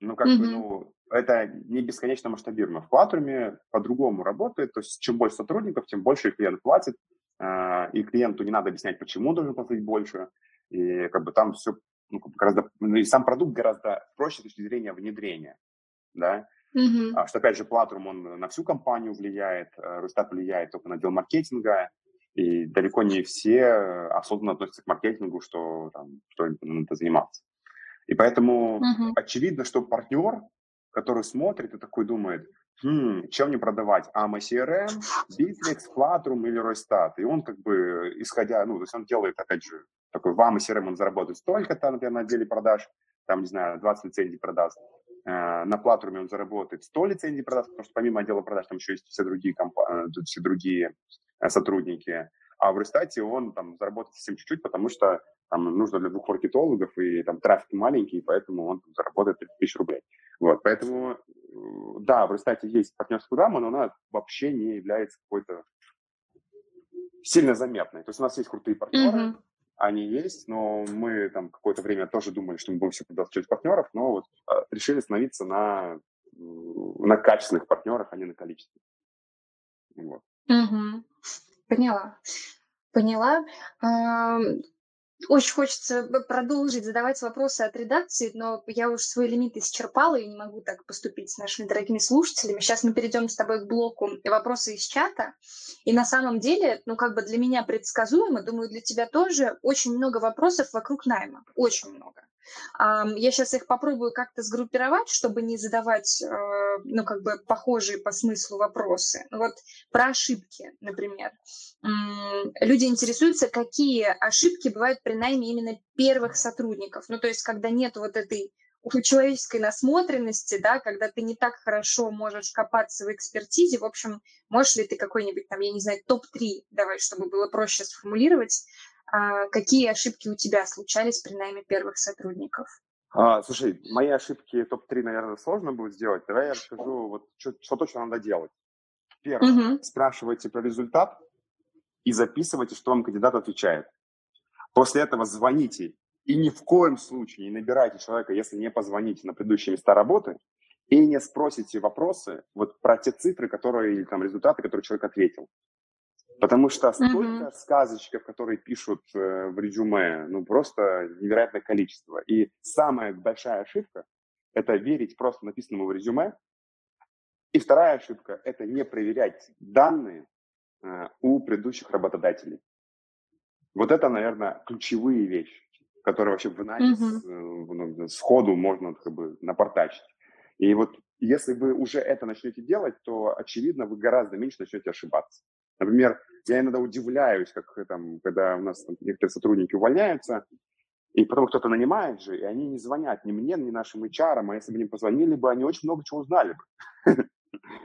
Ну, как mm-hmm. бы, ну, это не бесконечно масштабируемо. В Платруме по-другому работает, то есть чем больше сотрудников, тем больше клиент платит, э, и клиенту не надо объяснять, почему должен платить больше, и как бы там все ну, гораздо, ну, и сам продукт гораздо проще с точки зрения внедрения, да, mm-hmm. а, что, опять же, Platinum, он на всю компанию влияет, э, Рустат влияет только на отдел маркетинга, и далеко не все осознанно относятся к маркетингу, что, там, что надо заниматься. И поэтому mm-hmm. очевидно, что партнер, который смотрит и такой думает, хм, чем мне продавать, AMA CRM, Bittrex, Platinum или Ройстат? И он как бы, исходя, ну, то есть он делает, опять же, такой вам и CRM он заработает столько-то, например, на отделе продаж, там, не знаю, 20 лицензий продаст. Э, на платформе он заработает 100 лицензий продаст, потому что помимо отдела продаж там еще есть все другие, компании, э, все другие э, сотрудники. А в Рестате он там заработает совсем чуть-чуть, потому что там нужно для двух маркетологов, и там трафик маленький, поэтому он заработает 30 тысяч рублей. Вот, поэтому, да, в Рестате есть партнерская программа, но она вообще не является какой-то сильно заметной. То есть у нас есть крутые партнеры, mm-hmm они есть, но мы там какое-то время тоже думали, что мы будем все продавать через партнеров, но вот а, решили становиться на, на качественных партнерах, а не на количестве. Вот. Угу. Поняла. Поняла. Очень хочется продолжить задавать вопросы от редакции, но я уже свой лимит исчерпала и не могу так поступить с нашими дорогими слушателями. Сейчас мы перейдем с тобой к блоку вопросы из чата. И на самом деле, ну как бы для меня предсказуемо, думаю, для тебя тоже очень много вопросов вокруг найма. Очень много. Я сейчас их попробую как-то сгруппировать, чтобы не задавать, э, ну, как бы похожие по смыслу вопросы. Вот про ошибки, например. Люди интересуются, какие ошибки бывают при найме именно первых сотрудников. Ну, то есть, когда нет вот этой человеческой насмотренности, да, когда ты не так хорошо можешь копаться в экспертизе, в общем, можешь ли ты какой-нибудь там, я не знаю, топ-3, давай, чтобы было проще сформулировать, какие ошибки у тебя случались при найме первых сотрудников? А, слушай, мои ошибки топ-3, наверное, сложно будет сделать. Давай я расскажу, вот, что, что точно надо делать. Первое, угу. спрашивайте про результат и записывайте, что вам кандидат отвечает. После этого звоните и ни в коем случае не набирайте человека, если не позвоните на предыдущие места работы и не спросите вопросы вот про те цифры, которые, или там результаты, которые человек ответил. Потому что столько mm-hmm. сказочков, которые пишут э, в резюме, ну просто невероятное количество. И самая большая ошибка – это верить просто написанному в резюме. И вторая ошибка – это не проверять данные э, у предыдущих работодателей. Вот это, наверное, ключевые вещи, которые вообще в анализ mm-hmm. э, сходу можно как бы напортачить. И вот если вы уже это начнете делать, то, очевидно, вы гораздо меньше начнете ошибаться. Например, я иногда удивляюсь, как там, когда у нас там, некоторые сотрудники увольняются, и потом кто-то нанимает же, и они не звонят ни мне, ни нашим HR, а если бы они позвонили бы, они очень много чего узнали бы.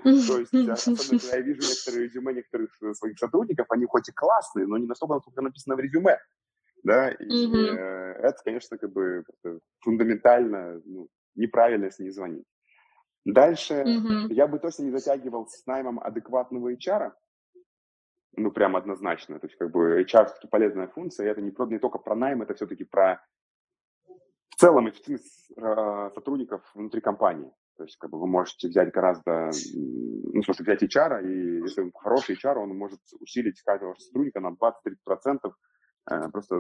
То есть, особенно когда я вижу некоторые резюме некоторых своих сотрудников, они хоть и классные, но не настолько, насколько написано в резюме. Да, и э, это, конечно, как бы фундаментально ну, неправильно, если не звонить. Дальше я бы точно не затягивал с наймом адекватного HR, ну, прям однозначно. То есть, как бы, HR все-таки полезная функция, это не, не только про найм, это все-таки про в целом эффективность э, сотрудников внутри компании. То есть как бы вы можете взять гораздо, ну, в смысле, взять HR, и если он хороший HR, он может усилить каждого сотрудника на 20-30% э, просто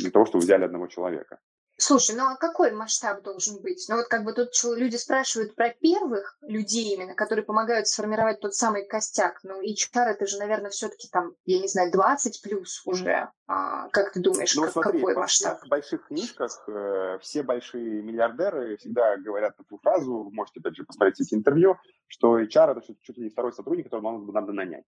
для того, чтобы взяли одного человека. Слушай, ну а какой масштаб должен быть? Ну вот как бы тут люди спрашивают про первых людей именно, которые помогают сформировать тот самый костяк. Ну HR это же, наверное, все-таки там, я не знаю, 20 плюс уже. А, как ты думаешь, ну, как, смотри, какой масштаб? В больших книжках э, все большие миллиардеры всегда говорят такую фразу, можете опять же посмотреть эти интервью, что HR это чуть ли не второй сотрудник, которого надо, надо нанять.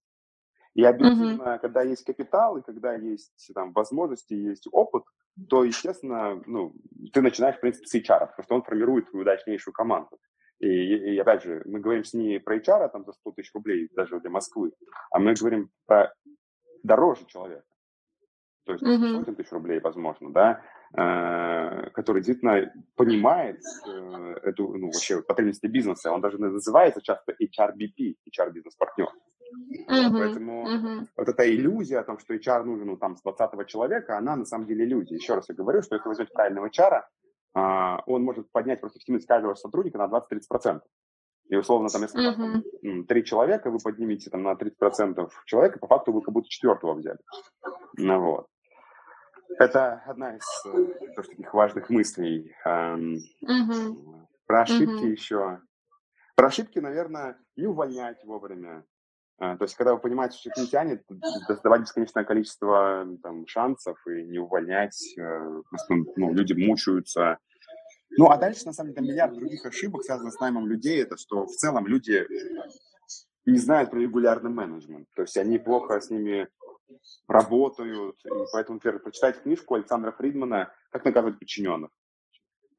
И объективно, uh-huh. когда есть капитал и когда есть там возможности, есть опыт, то, естественно, ну, ты начинаешь, в принципе, с HR, потому что он формирует твою удачнейшую команду. И, и, и опять же, мы говорим с не про HR там, за 100 тысяч рублей, даже для Москвы, а мы говорим про дороже человека. То есть uh-huh. сотен тысяч рублей, возможно, да, э, который действительно понимает э, эту, ну, вообще потребности бизнеса. Он даже называется часто HRBP, HR-бизнес-партнер. Uh-huh, Поэтому uh-huh. вот эта иллюзия о том, что HR нужен ну, там, с 20 человека, она на самом деле иллюзия. Еще раз я говорю, что если возьмете правильного HR, а, он может поднять просто эффективность каждого сотрудника на 20-30%. И условно, там, если uh-huh. три человека, вы поднимете там, на 30% человека, по факту вы как будто четвертого взяли. Ну, вот. Это одна из э, таких важных мыслей. Uh-huh. Про ошибки uh-huh. еще. Про ошибки, наверное, не увольнять вовремя. А, то есть, когда вы понимаете, что не тянет, давать бесконечное количество там, шансов и не увольнять, э, просто ну, люди мучаются. Ну, а дальше, на самом деле, миллиард других ошибок, связанных с наймом людей, это что в целом люди не знают про регулярный менеджмент. То есть они плохо с ними работают. И поэтому, например, прочитайте книжку Александра Фридмана «Как наказывать подчиненных».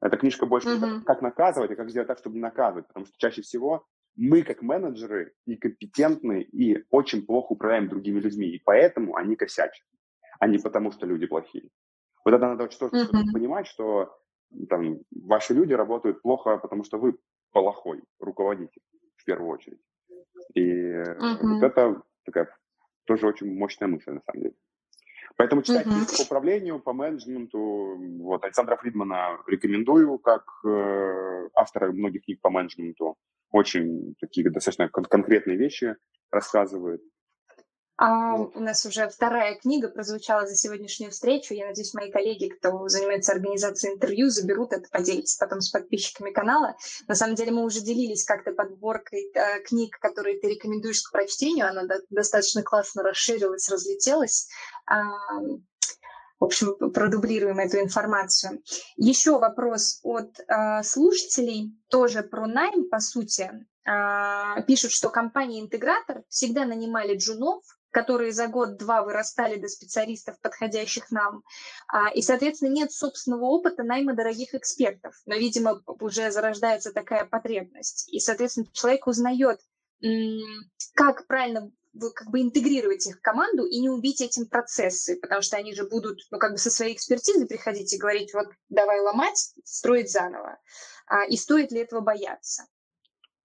Эта книжка больше mm-hmm. как наказывать, а как сделать так, чтобы не наказывать. Потому что чаще всего мы как менеджеры некомпетентны и очень плохо управляем другими людьми, и поэтому они косячат, а не потому, что люди плохие. Вот это надо очень тоже uh-huh. понимать, что там, ваши люди работают плохо, потому что вы плохой руководитель в первую очередь. И uh-huh. вот это такая тоже очень мощная мысль на самом деле. Поэтому читать uh-huh. по управлению, по менеджменту. Вот, Александра Фридмана рекомендую как э, автора многих книг по менеджменту очень такие достаточно кон- конкретные вещи рассказывает. А у нас уже вторая книга прозвучала за сегодняшнюю встречу. Я надеюсь, мои коллеги, кто занимается организацией интервью, заберут это, поделиться потом с подписчиками канала. На самом деле мы уже делились как-то подборкой э, книг, которые ты рекомендуешь к прочтению. Она до- достаточно классно расширилась, разлетелась. А, в общем, продублируем эту информацию. Еще вопрос от э, слушателей, тоже про найм, по сути. Э, пишут, что компании-интегратор всегда нанимали джунов, которые за год-два вырастали до специалистов, подходящих нам. А, и, соответственно, нет собственного опыта найма дорогих экспертов. Но, видимо, уже зарождается такая потребность. И, соответственно, человек узнает, как правильно как бы интегрировать их в команду и не убить этим процессы, потому что они же будут, ну, как бы со своей экспертизой приходить и говорить, вот, давай ломать, строить заново. А, и стоит ли этого бояться?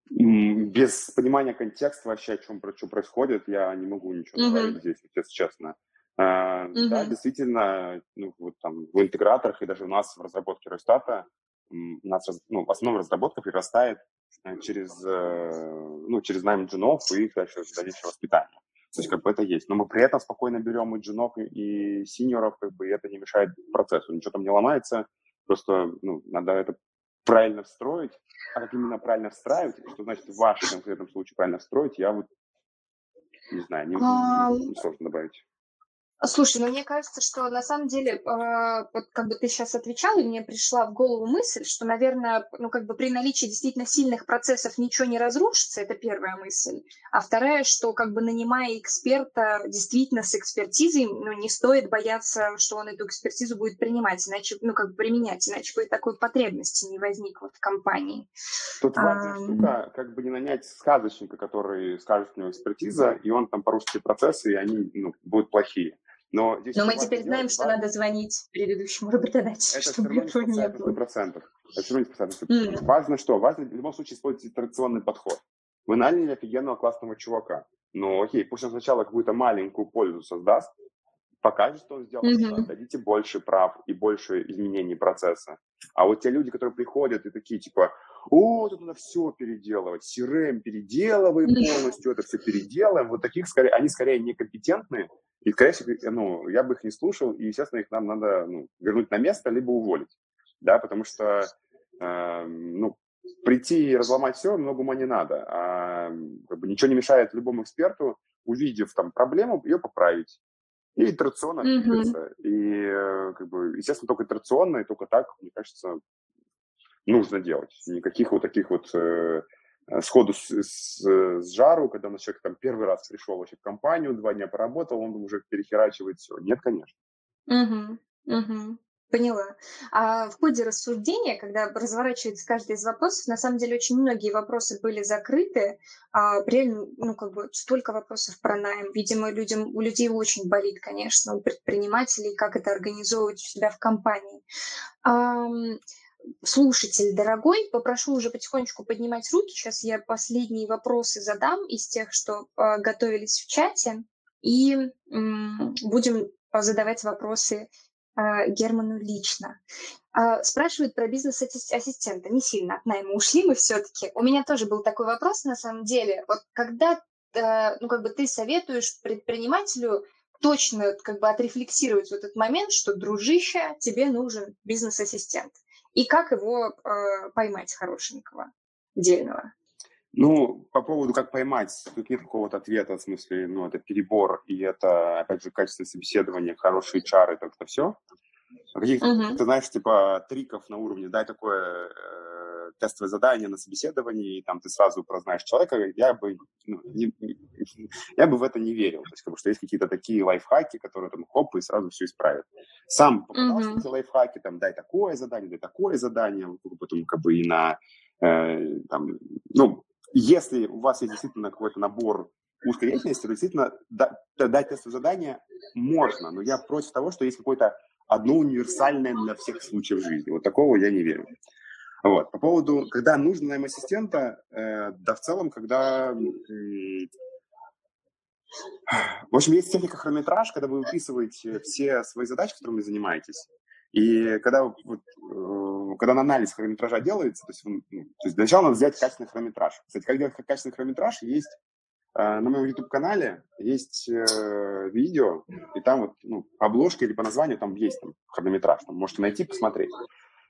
Без понимания контекста вообще, о чем, про что происходит, я не могу ничего uh-huh. говорить здесь, если честно. А, uh-huh. Да, действительно, ну, вот там в интеграторах и даже у нас в разработке Росстата у нас ну, в основном разработка прирастает Э, через, э, ну, через найм джунов и их дальше дальнейшее воспитание. То есть как бы это есть. Но мы при этом спокойно берем и джунов, и, и синьоров, как бы, и это не мешает процессу. Ничего там не ломается, просто ну, надо это правильно встроить. А как именно правильно встраивать, что значит в вашем конкретном случае правильно встроить, я вот не знаю, не, не, не сложно добавить. Слушай, ну мне кажется, что на самом деле, э, вот как бы ты сейчас отвечал, и мне пришла в голову мысль, что, наверное, ну как бы при наличии действительно сильных процессов ничего не разрушится, это первая мысль. А вторая, что как бы нанимая эксперта действительно с экспертизой, ну не стоит бояться, что он эту экспертизу будет принимать, иначе, ну как бы применять, иначе будет такой потребности не возникнет в компании. Тут важная а, штука, как бы не нанять сказочника, который скажет у него экспертиза, и он там порушит все процессы, и они ну, будут плохие. Но, здесь Но мы теперь знаем, что надо звонить предыдущему работодателю, это чтобы этого не было. Это все равно не mm. Важно что? Важно в любом случае использовать традиционный подход. Вы наняли офигенного классного чувака. Ну окей, пусть он сначала какую-то маленькую пользу создаст, покажет, что он сделал, mm-hmm. дадите больше прав и больше изменений процесса. А вот те люди, которые приходят и такие, типа, о, тут надо все переделывать, CRM переделываем полностью, это все переделаем. Вот таких, скорее, они скорее некомпетентные, и, скорее всего, ну, я бы их не слушал, и, естественно, их нам надо ну, вернуть на место, либо уволить, да, потому что, э, ну, прийти и разломать все многому не надо, а как бы, ничего не мешает любому эксперту, увидев там проблему, ее поправить. И итерационно mm-hmm. И, э, как бы, естественно, только итерационно, и только так, мне кажется, нужно делать. Никаких вот таких вот э сходу с, с, с жару, когда у нас человек там первый раз пришел вообще в компанию, два дня поработал, он уже перехерачивает все. Нет, конечно. Угу, угу. Поняла. А в ходе рассуждения, когда разворачивается каждый из вопросов, на самом деле очень многие вопросы были закрыты. А реально, ну, как бы столько вопросов про найм. Видимо, людям, у людей очень болит, конечно, у предпринимателей, как это организовывать у себя в компании. А, слушатель дорогой, попрошу уже потихонечку поднимать руки. Сейчас я последние вопросы задам из тех, что э, готовились в чате, и э, будем задавать вопросы а, Герману лично. Спрашивают про бизнес-ассистента. Не сильно от найма ушли мы все-таки. У меня тоже был такой вопрос на самом деле. Вот когда э, ну, как бы ты советуешь предпринимателю точно как бы отрефлексировать вот этот момент, что, дружище, тебе нужен бизнес-ассистент. И как его э, поймать хорошенького, дельного? Ну, по поводу как поймать, тут нет какого-то ответа, в смысле, ну, это перебор, и это, опять же, качественное собеседование, хорошие чары, это, это все. Каких, uh-huh. ты знаешь, типа, триков на уровне, дай такое э, тестовое задание на собеседовании, и там ты сразу прознаешь человека, я бы, ну, не, я бы в это не верил. То есть, как бы, что есть какие-то такие лайфхаки, которые там хоп, и сразу все исправят. Сам попытался uh-huh. эти лайфхаки, там, дай такое задание, дай такое задание, потом как бы и на, э, там, ну, если у вас есть действительно какой-то набор узкой деятельности, то действительно дать тестовое задание можно, но я против того, что есть какое-то одно универсальное для всех случаев жизни. Вот такого я не верю. Вот. По поводу, когда нужно найм ассистента, э, да в целом, когда... Э, в общем, есть техника хронометраж, когда вы выписываете все свои задачи, которыми занимаетесь, и когда, вот, э, когда на анализ хронометража делается, то есть, ну, то есть для начала надо взять качественный хронометраж. Кстати, делать качественный хронометраж, есть на моем YouTube-канале есть э, видео, и там вот ну, по обложке или по названию там есть там, хронометраж, там можете найти, посмотреть.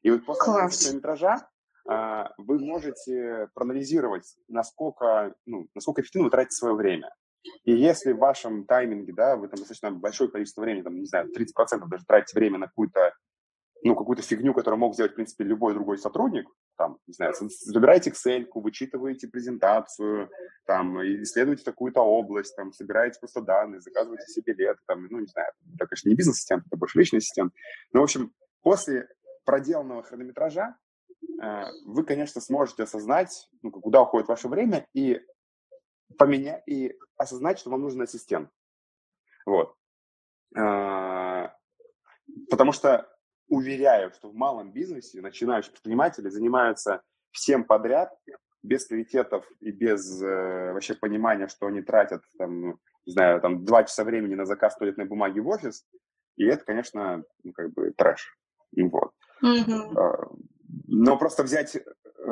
И вот после Класс. хронометража э, вы можете проанализировать, насколько, ну, насколько эффективно вы тратите свое время. И если в вашем тайминге, да, вы там достаточно большое количество времени, там, не знаю, 30% даже тратите время на какую-то ну, какую-то фигню, которую мог сделать, в принципе, любой другой сотрудник, там, не знаю, забираете Excel, вычитываете презентацию, там, исследуете какую-то область, там, собираете просто данные, заказываете себе билет, там, ну, не знаю, это, конечно, не бизнес-ассистент, это больше личный ассистент. Но, в общем, после проделанного хронометража э, вы, конечно, сможете осознать, ну, куда уходит ваше время и поменять, и осознать, что вам нужен ассистент. Вот. Э, потому что уверяю, что в малом бизнесе начинающие предприниматели занимаются всем подряд, без приоритетов и без э, вообще понимания, что они тратят, там, ну, не знаю, там, два часа времени на заказ туалетной бумаги в офис, и это, конечно, ну, как бы трэш. Вот. Mm-hmm. Но просто взять э,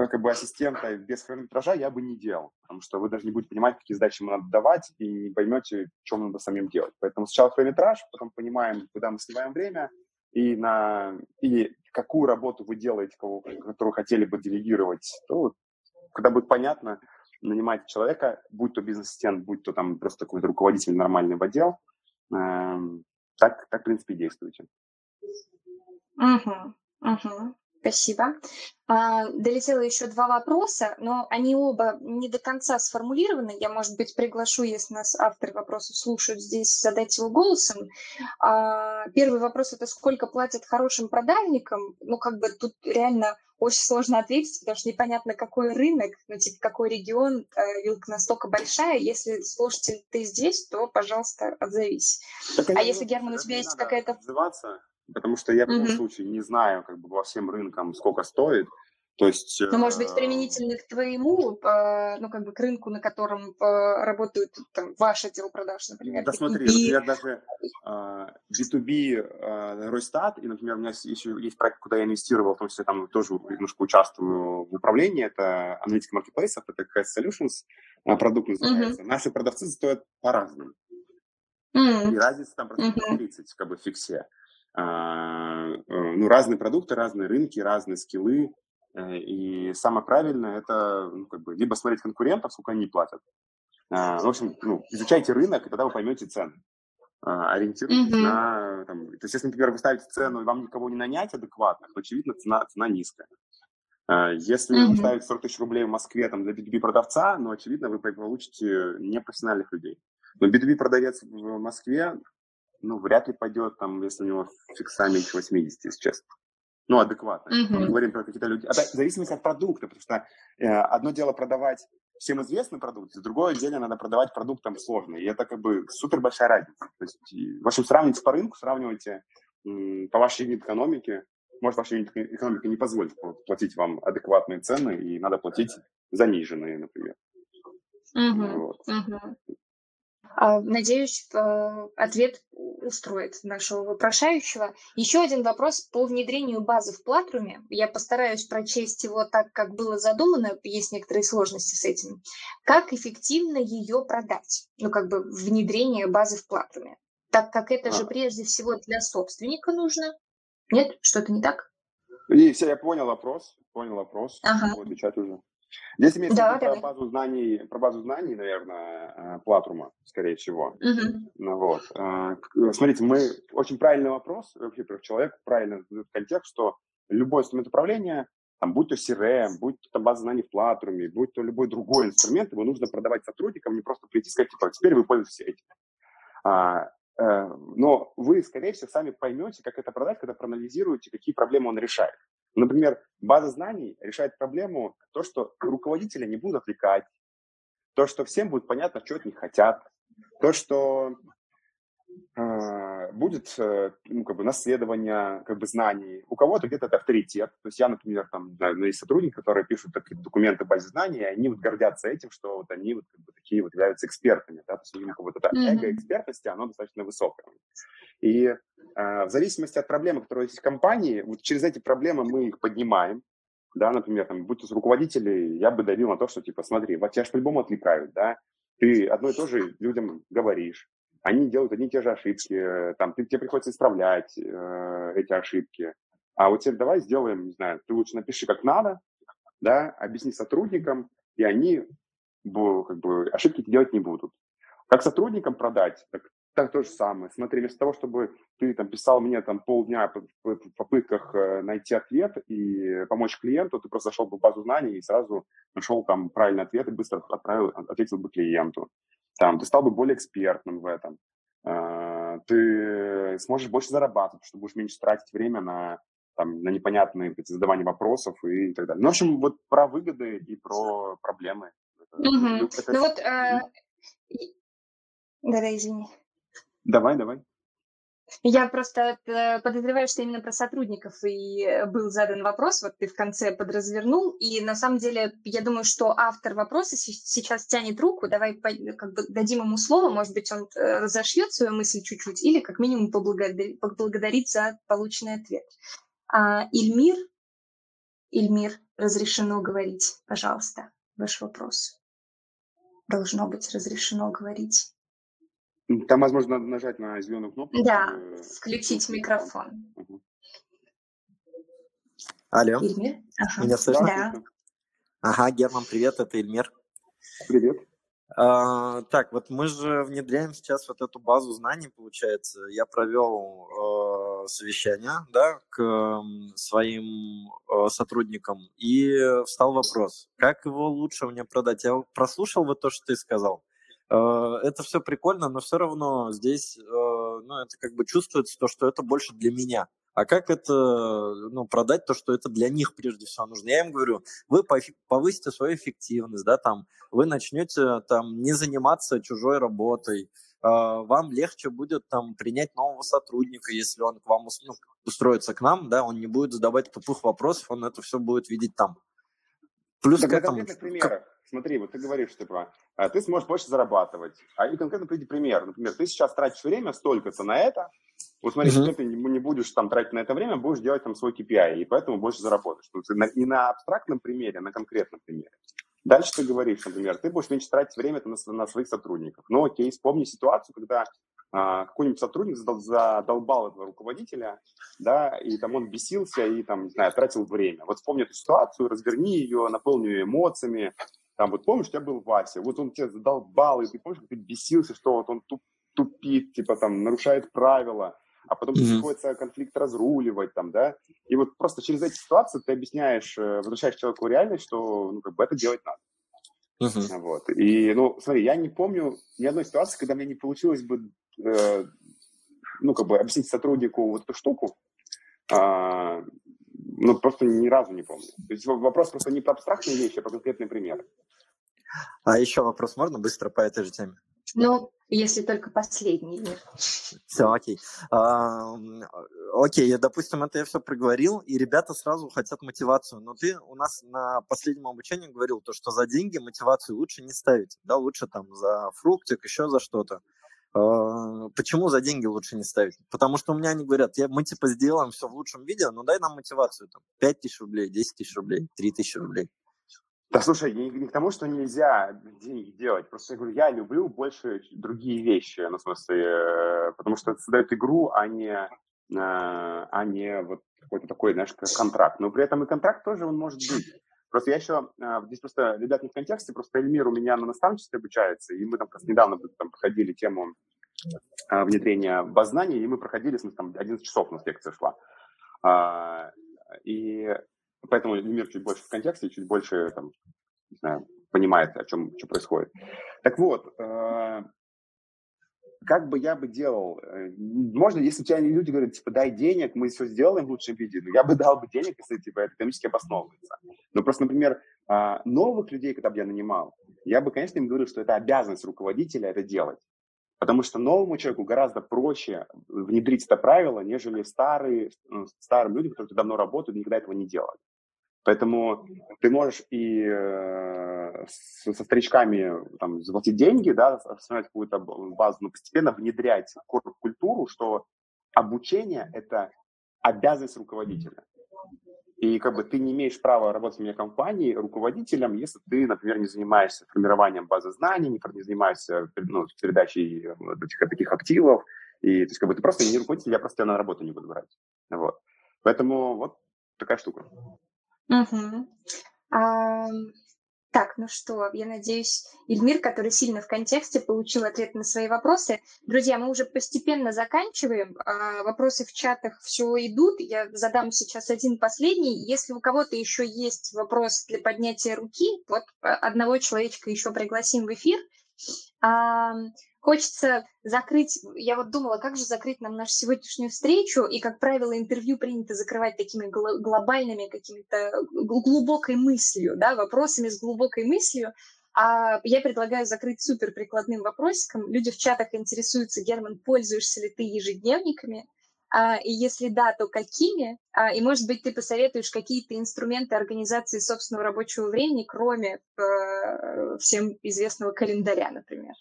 как бы ассистента без хронометража я бы не делал, потому что вы даже не будете понимать, какие задачи ему надо давать, и не поймете, что надо самим делать. Поэтому сначала хронометраж, потом понимаем, куда мы сливаем время, и, на, и какую работу вы делаете, кого, которую хотели бы делегировать, то когда будет понятно, нанимайте человека, будь то бизнес-ассистент, будь то там просто какой-то руководитель нормальный в отдел, э, так, так, в принципе, действуйте. Угу, угу. Спасибо. А, долетело еще два вопроса, но они оба не до конца сформулированы. Я, может быть, приглашу, если нас авторы вопросов слушают здесь, задать его голосом. А, первый вопрос – это сколько платят хорошим продажникам? Ну, как бы тут реально очень сложно ответить, потому что непонятно, какой рынок, ну, типа, какой регион, э, вилка настолько большая. Если слушатель ты здесь, то, пожалуйста, отзовись. Так, а если, Герман, у тебя есть какая-то... Отзываться, потому что я в любом mm-hmm. случае не знаю как бы во всем рынкам, сколько стоит. То есть... Ну, может быть, применительно к твоему, э, ну, как бы к рынку, на котором э, работают там, ваш отдел продаж, например. Да, смотри, например, даже B2B Ройстат, и, например, у меня еще есть проект, куда я инвестировал, в том числе там тоже немножко участвую в управлении, это аналитика маркетплейсов, это какая Solutions продукт называется. Mm-hmm. Наши продавцы стоят по-разному. Mm-hmm. И разница там процентов mm-hmm. 30, как бы в фиксе. А, э, ну, разные продукты, разные рынки, разные скиллы. Э, и самое правильное это ну, как бы, либо смотреть конкурентов, сколько они платят. А, в общем, ну, изучайте рынок, и тогда вы поймете цены. А, ориентируйтесь mm-hmm. на... Там, то есть, если, например, вы ставите цену, и вам никого не нанять адекватно, то, очевидно, цена, цена низкая. Если mm-hmm. вы ставите 40 тысяч рублей в Москве там, для B2B продавца, ну, очевидно, вы получите непрофессиональных людей. Но B2B продавец в Москве, ну, вряд ли пойдет, там, если у него фикса меньше 80, если честно. Ну, адекватно. Mm-hmm. Мы говорим про какие-то люди. Опять, в зависимости от продукта, потому что э, одно дело продавать всем известный продукт, другое дело надо продавать продукт там сложный. И это как бы супер большая разница. То есть, в общем, сравните по рынку, сравнивайте м, по вашей юнит экономике. Может, ваша юнит экономика не позволит платить вам адекватные цены, и надо платить заниженные, например. Mm-hmm. Вот. Mm-hmm. Надеюсь, э, ответ устроит нашего вопрошающего. Еще один вопрос по внедрению базы в Платруме. Я постараюсь прочесть его так, как было задумано. Есть некоторые сложности с этим. Как эффективно ее продать? Ну, как бы внедрение базы в Платруме. Так как это же а. прежде всего для собственника нужно. Нет? Что-то не так? Все, я понял вопрос. Понял вопрос. Ага. Буду отвечать уже. Здесь имеется да, про базу знаний, про базу знаний, наверное, э, Платрума, скорее всего. Угу. Ну, вот. Э, смотрите, мы очень правильный вопрос, вообще человек правильно задает контекст, что любой инструмент управления, там, будь то CRM, будь то база знаний в Платруме, будь то любой другой инструмент, его нужно продавать сотрудникам, не просто прийти и сказать, типа, теперь вы пользуетесь этим. А, э, но вы, скорее всего, сами поймете, как это продать, когда проанализируете, какие проблемы он решает. Например, база знаний решает проблему то, что руководители не будут отвлекать, то, что всем будет понятно, что от них хотят, то, что будет э, ну, как бы наследование как бы, знаний. У кого-то где-то это авторитет. То есть я, например, там, знаю, ну, есть сотрудники, которые пишут такие документы базе знаний, и они вот гордятся этим, что вот они вот как бы такие вот являются экспертами. Да? То есть у них вот это mm-hmm. эго экспертности, оно достаточно высокое. И э, в зависимости от проблемы, которые есть в компании, вот через эти проблемы мы их поднимаем, да, например, там, будь то руководители, я бы давил на то, что, типа, смотри, вот тебя же по-любому отвлекают, да, ты одно и то же людям говоришь, они делают одни и те же ошибки, там, ты, тебе приходится исправлять э, эти ошибки, а вот теперь давай сделаем, не знаю, ты лучше напиши как надо, да, объясни сотрудникам, и они как бы ошибки делать не будут. Как сотрудникам продать, так так то же самое. Смотри, вместо того, чтобы ты там писал мне там полдня в попытках э, найти ответ и помочь клиенту, ты просто зашел бы в базу знаний и сразу нашел там правильный ответ и быстро отправил, ответил бы клиенту. Там, ты стал бы более экспертным в этом. А, ты сможешь больше зарабатывать, что будешь меньше тратить время на, там, на непонятные задавание вопросов и так далее. Ну, в общем, вот про выгоды и про проблемы. Угу. Это... Ну вот, э... да-да, извини. Давай, давай. Я просто э, подозреваю, что именно про сотрудников и э, был задан вопрос, вот ты в конце подразвернул, и на самом деле я думаю, что автор вопроса сейчас тянет руку, давай как бы дадим ему слово, может быть, он э, разошьет свою мысль чуть-чуть или как минимум поблагодарит за полученный ответ. А, Ильмир, Ильмир, разрешено говорить, пожалуйста, ваш вопрос. Должно быть разрешено говорить. Там, возможно, надо нажать на зеленую кнопку. Да, чтобы... включить микрофон. Угу. Алло. Ильмир? Ага. Меня слышно? Да. Ага, Герман, привет, это Ильмир. Привет. А, так, вот мы же внедряем сейчас вот эту базу знаний, получается. Я провел э, совещание, да, к э, своим э, сотрудникам, и встал вопрос, как его лучше мне продать. Я прослушал вот то, что ты сказал. Э, это все прикольно, но все равно здесь, э, ну, это как бы чувствуется то, что это больше для меня. А как это, ну, продать то, что это для них прежде всего нужно? Я им говорю, вы повысите свою эффективность, да, там, вы начнете там не заниматься чужой работой, э, вам легче будет там принять нового сотрудника, если он к вам ну, устроится к нам, да, он не будет задавать тупых вопросов, он это все будет видеть там. Плюс так к этому... Примерах. Смотри, вот ты говоришь, типа, а, ты сможешь больше зарабатывать. А и конкретно приведи пример. Например, ты сейчас тратишь время столько-то на это, вот смотри, uh-huh. ты не будешь там тратить на это время, будешь делать там свой KPI, и поэтому больше заработаешь. То есть не на абстрактном примере, а на конкретном примере. Дальше ты говоришь, например, ты будешь меньше тратить время на, на своих сотрудников. Ну окей, вспомни ситуацию, когда а, какой-нибудь сотрудник задолбал этого руководителя, да, и там он бесился и там, не знаю, тратил время. Вот вспомни эту ситуацию, разверни ее, наполни ее эмоциями. Там вот помнишь, у тебя был Вася, вот он тебя задолбал, и ты помнишь, как ты бесился, что вот он туп, тупит, типа там нарушает правила, а потом mm-hmm. приходится конфликт разруливать там, да, и вот просто через эти ситуации ты объясняешь, э, возвращаешь человеку реальность, что, ну, как бы это делать надо. Uh-huh. Вот. И, ну, смотри, я не помню ни одной ситуации, когда мне не получилось бы, э, ну, как бы объяснить сотруднику вот эту штуку, а, ну, просто ни разу не помню. То есть вопрос просто не про абстрактные вещи, а про конкретные примеры. А еще вопрос можно быстро по этой же теме? Ну, если только последний. Все, окей. А, окей, допустим, это я все проговорил, и ребята сразу хотят мотивацию. Но ты у нас на последнем обучении говорил, то, что за деньги мотивацию лучше не ставить. Да, лучше там за фруктик, еще за что-то. А, почему за деньги лучше не ставить? Потому что у меня они говорят, я, мы типа сделаем все в лучшем виде, но дай нам мотивацию. Там, 5 тысяч рублей, 10 тысяч рублей, 3 тысячи рублей. Да, слушай, не, не к тому, что нельзя деньги делать. Просто я говорю, я люблю больше другие вещи, ну, в смысле, э, потому что это создает игру, а не, э, а не вот какой-то такой, знаешь, контракт. Но при этом и контракт тоже он может быть. Просто я еще, э, здесь просто, ребят, не в контексте, просто Эльмир у меня на наставничестве обучается, и мы там просто недавно там, проходили тему внедрения баз знаний, и мы проходили, в смысле, там 11 часов у нас лекция шла. А, и Поэтому мир чуть больше в контексте, чуть больше там, не знаю, понимает, о чем что происходит. Так вот, как бы я бы делал? Э, можно, если у тебя люди говорят, типа, дай денег, мы все сделаем в лучшем виде, ну, я бы дал бы денег, если, типа, это экономически обосновывается. Но просто, например, э, новых людей, когда бы я нанимал, я бы, конечно, им говорил, что это обязанность руководителя это делать. Потому что новому человеку гораздо проще внедрить это правило, нежели старые, ну, старым людям, которые давно работают, никогда этого не делали. Поэтому ты можешь и э, со старичками там, заплатить деньги, да, основать какую-то базу, но постепенно внедрять культуру, что обучение – это обязанность руководителя. И как бы ты не имеешь права работать в меня компании руководителем, если ты, например, не занимаешься формированием базы знаний, не занимаешься ну, передачей этих, таких активов. И то есть как бы ты просто не руководитель, я просто тебя на работу не буду брать. Вот. Поэтому вот такая штука. Угу. А, так, ну что, я надеюсь, Ильмир, который сильно в контексте, получил ответ на свои вопросы. Друзья, мы уже постепенно заканчиваем. А, вопросы в чатах все идут. Я задам сейчас один последний. Если у кого-то еще есть вопрос для поднятия руки, вот а, одного человечка еще пригласим в эфир. А, хочется закрыть, я вот думала, как же закрыть нам нашу сегодняшнюю встречу, и, как правило, интервью принято закрывать такими глобальными какими-то глубокой мыслью, да, вопросами с глубокой мыслью, а я предлагаю закрыть супер прикладным вопросиком. Люди в чатах интересуются, Герман, пользуешься ли ты ежедневниками? А, и если да, то какими? А, и, может быть, ты посоветуешь какие-то инструменты организации собственного рабочего времени, кроме э, всем известного календаря, например?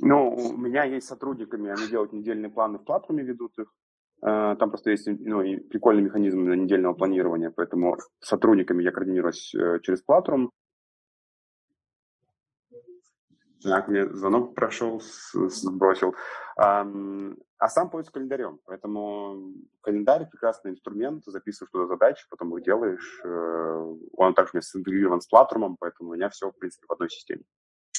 Ну, у меня есть сотрудниками, они делают недельные планы в платформе, ведут их. Э, там просто есть ну, и прикольный механизм недельного планирования, поэтому с сотрудниками я координируюсь э, через платформу. Так, мне звонок прошел, сбросил. А, а сам пользуюсь календарем. Поэтому календарь – прекрасный инструмент. Записываешь туда задачи, потом их делаешь. Э, он также у меня синтегрирован с платформом, поэтому у меня все, в принципе, в одной системе.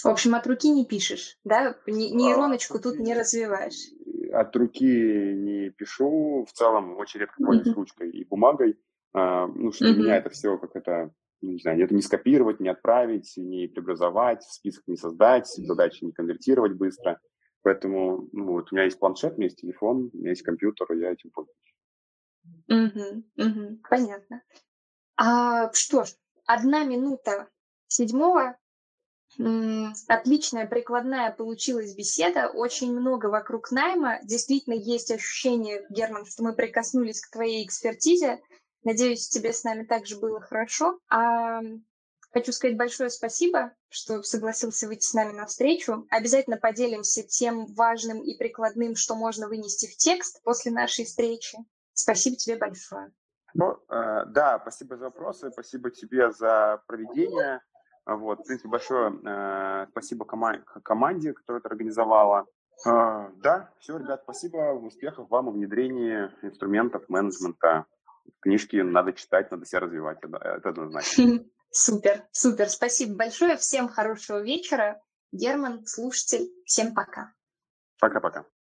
В общем, от руки не пишешь, да? Нейроночку а, тут не развиваешь. От руки не пишу. В целом, очень редко пользуюсь mm-hmm. ручкой и бумагой. А, ну, что mm-hmm. для меня это все как это ну, не знаю, это не скопировать, не отправить, не преобразовать, в список не создать, задачи не конвертировать быстро. Поэтому ну, вот у меня есть планшет, у меня есть телефон, у меня есть компьютер, и я этим пользуюсь. Угу, угу, понятно. А, что ж, одна минута седьмого. Отличная прикладная получилась беседа, очень много вокруг найма. Действительно есть ощущение, Герман, что мы прикоснулись к твоей экспертизе. Надеюсь, тебе с нами также было хорошо. А Хочу сказать большое спасибо, что согласился выйти с нами на встречу. Обязательно поделимся тем важным и прикладным, что можно вынести в текст после нашей встречи. Спасибо тебе большое. Ну, э, да, спасибо за вопросы, спасибо тебе за проведение. Вот, в принципе, большое э, спасибо кома- команде, которая это организовала. Э, да, все, ребят, спасибо, успехов вам в внедрении инструментов менеджмента. Книжки надо читать, надо себя развивать, это, это однозначно. Супер, супер, спасибо большое, всем хорошего вечера. Герман, слушатель, всем пока. Пока-пока.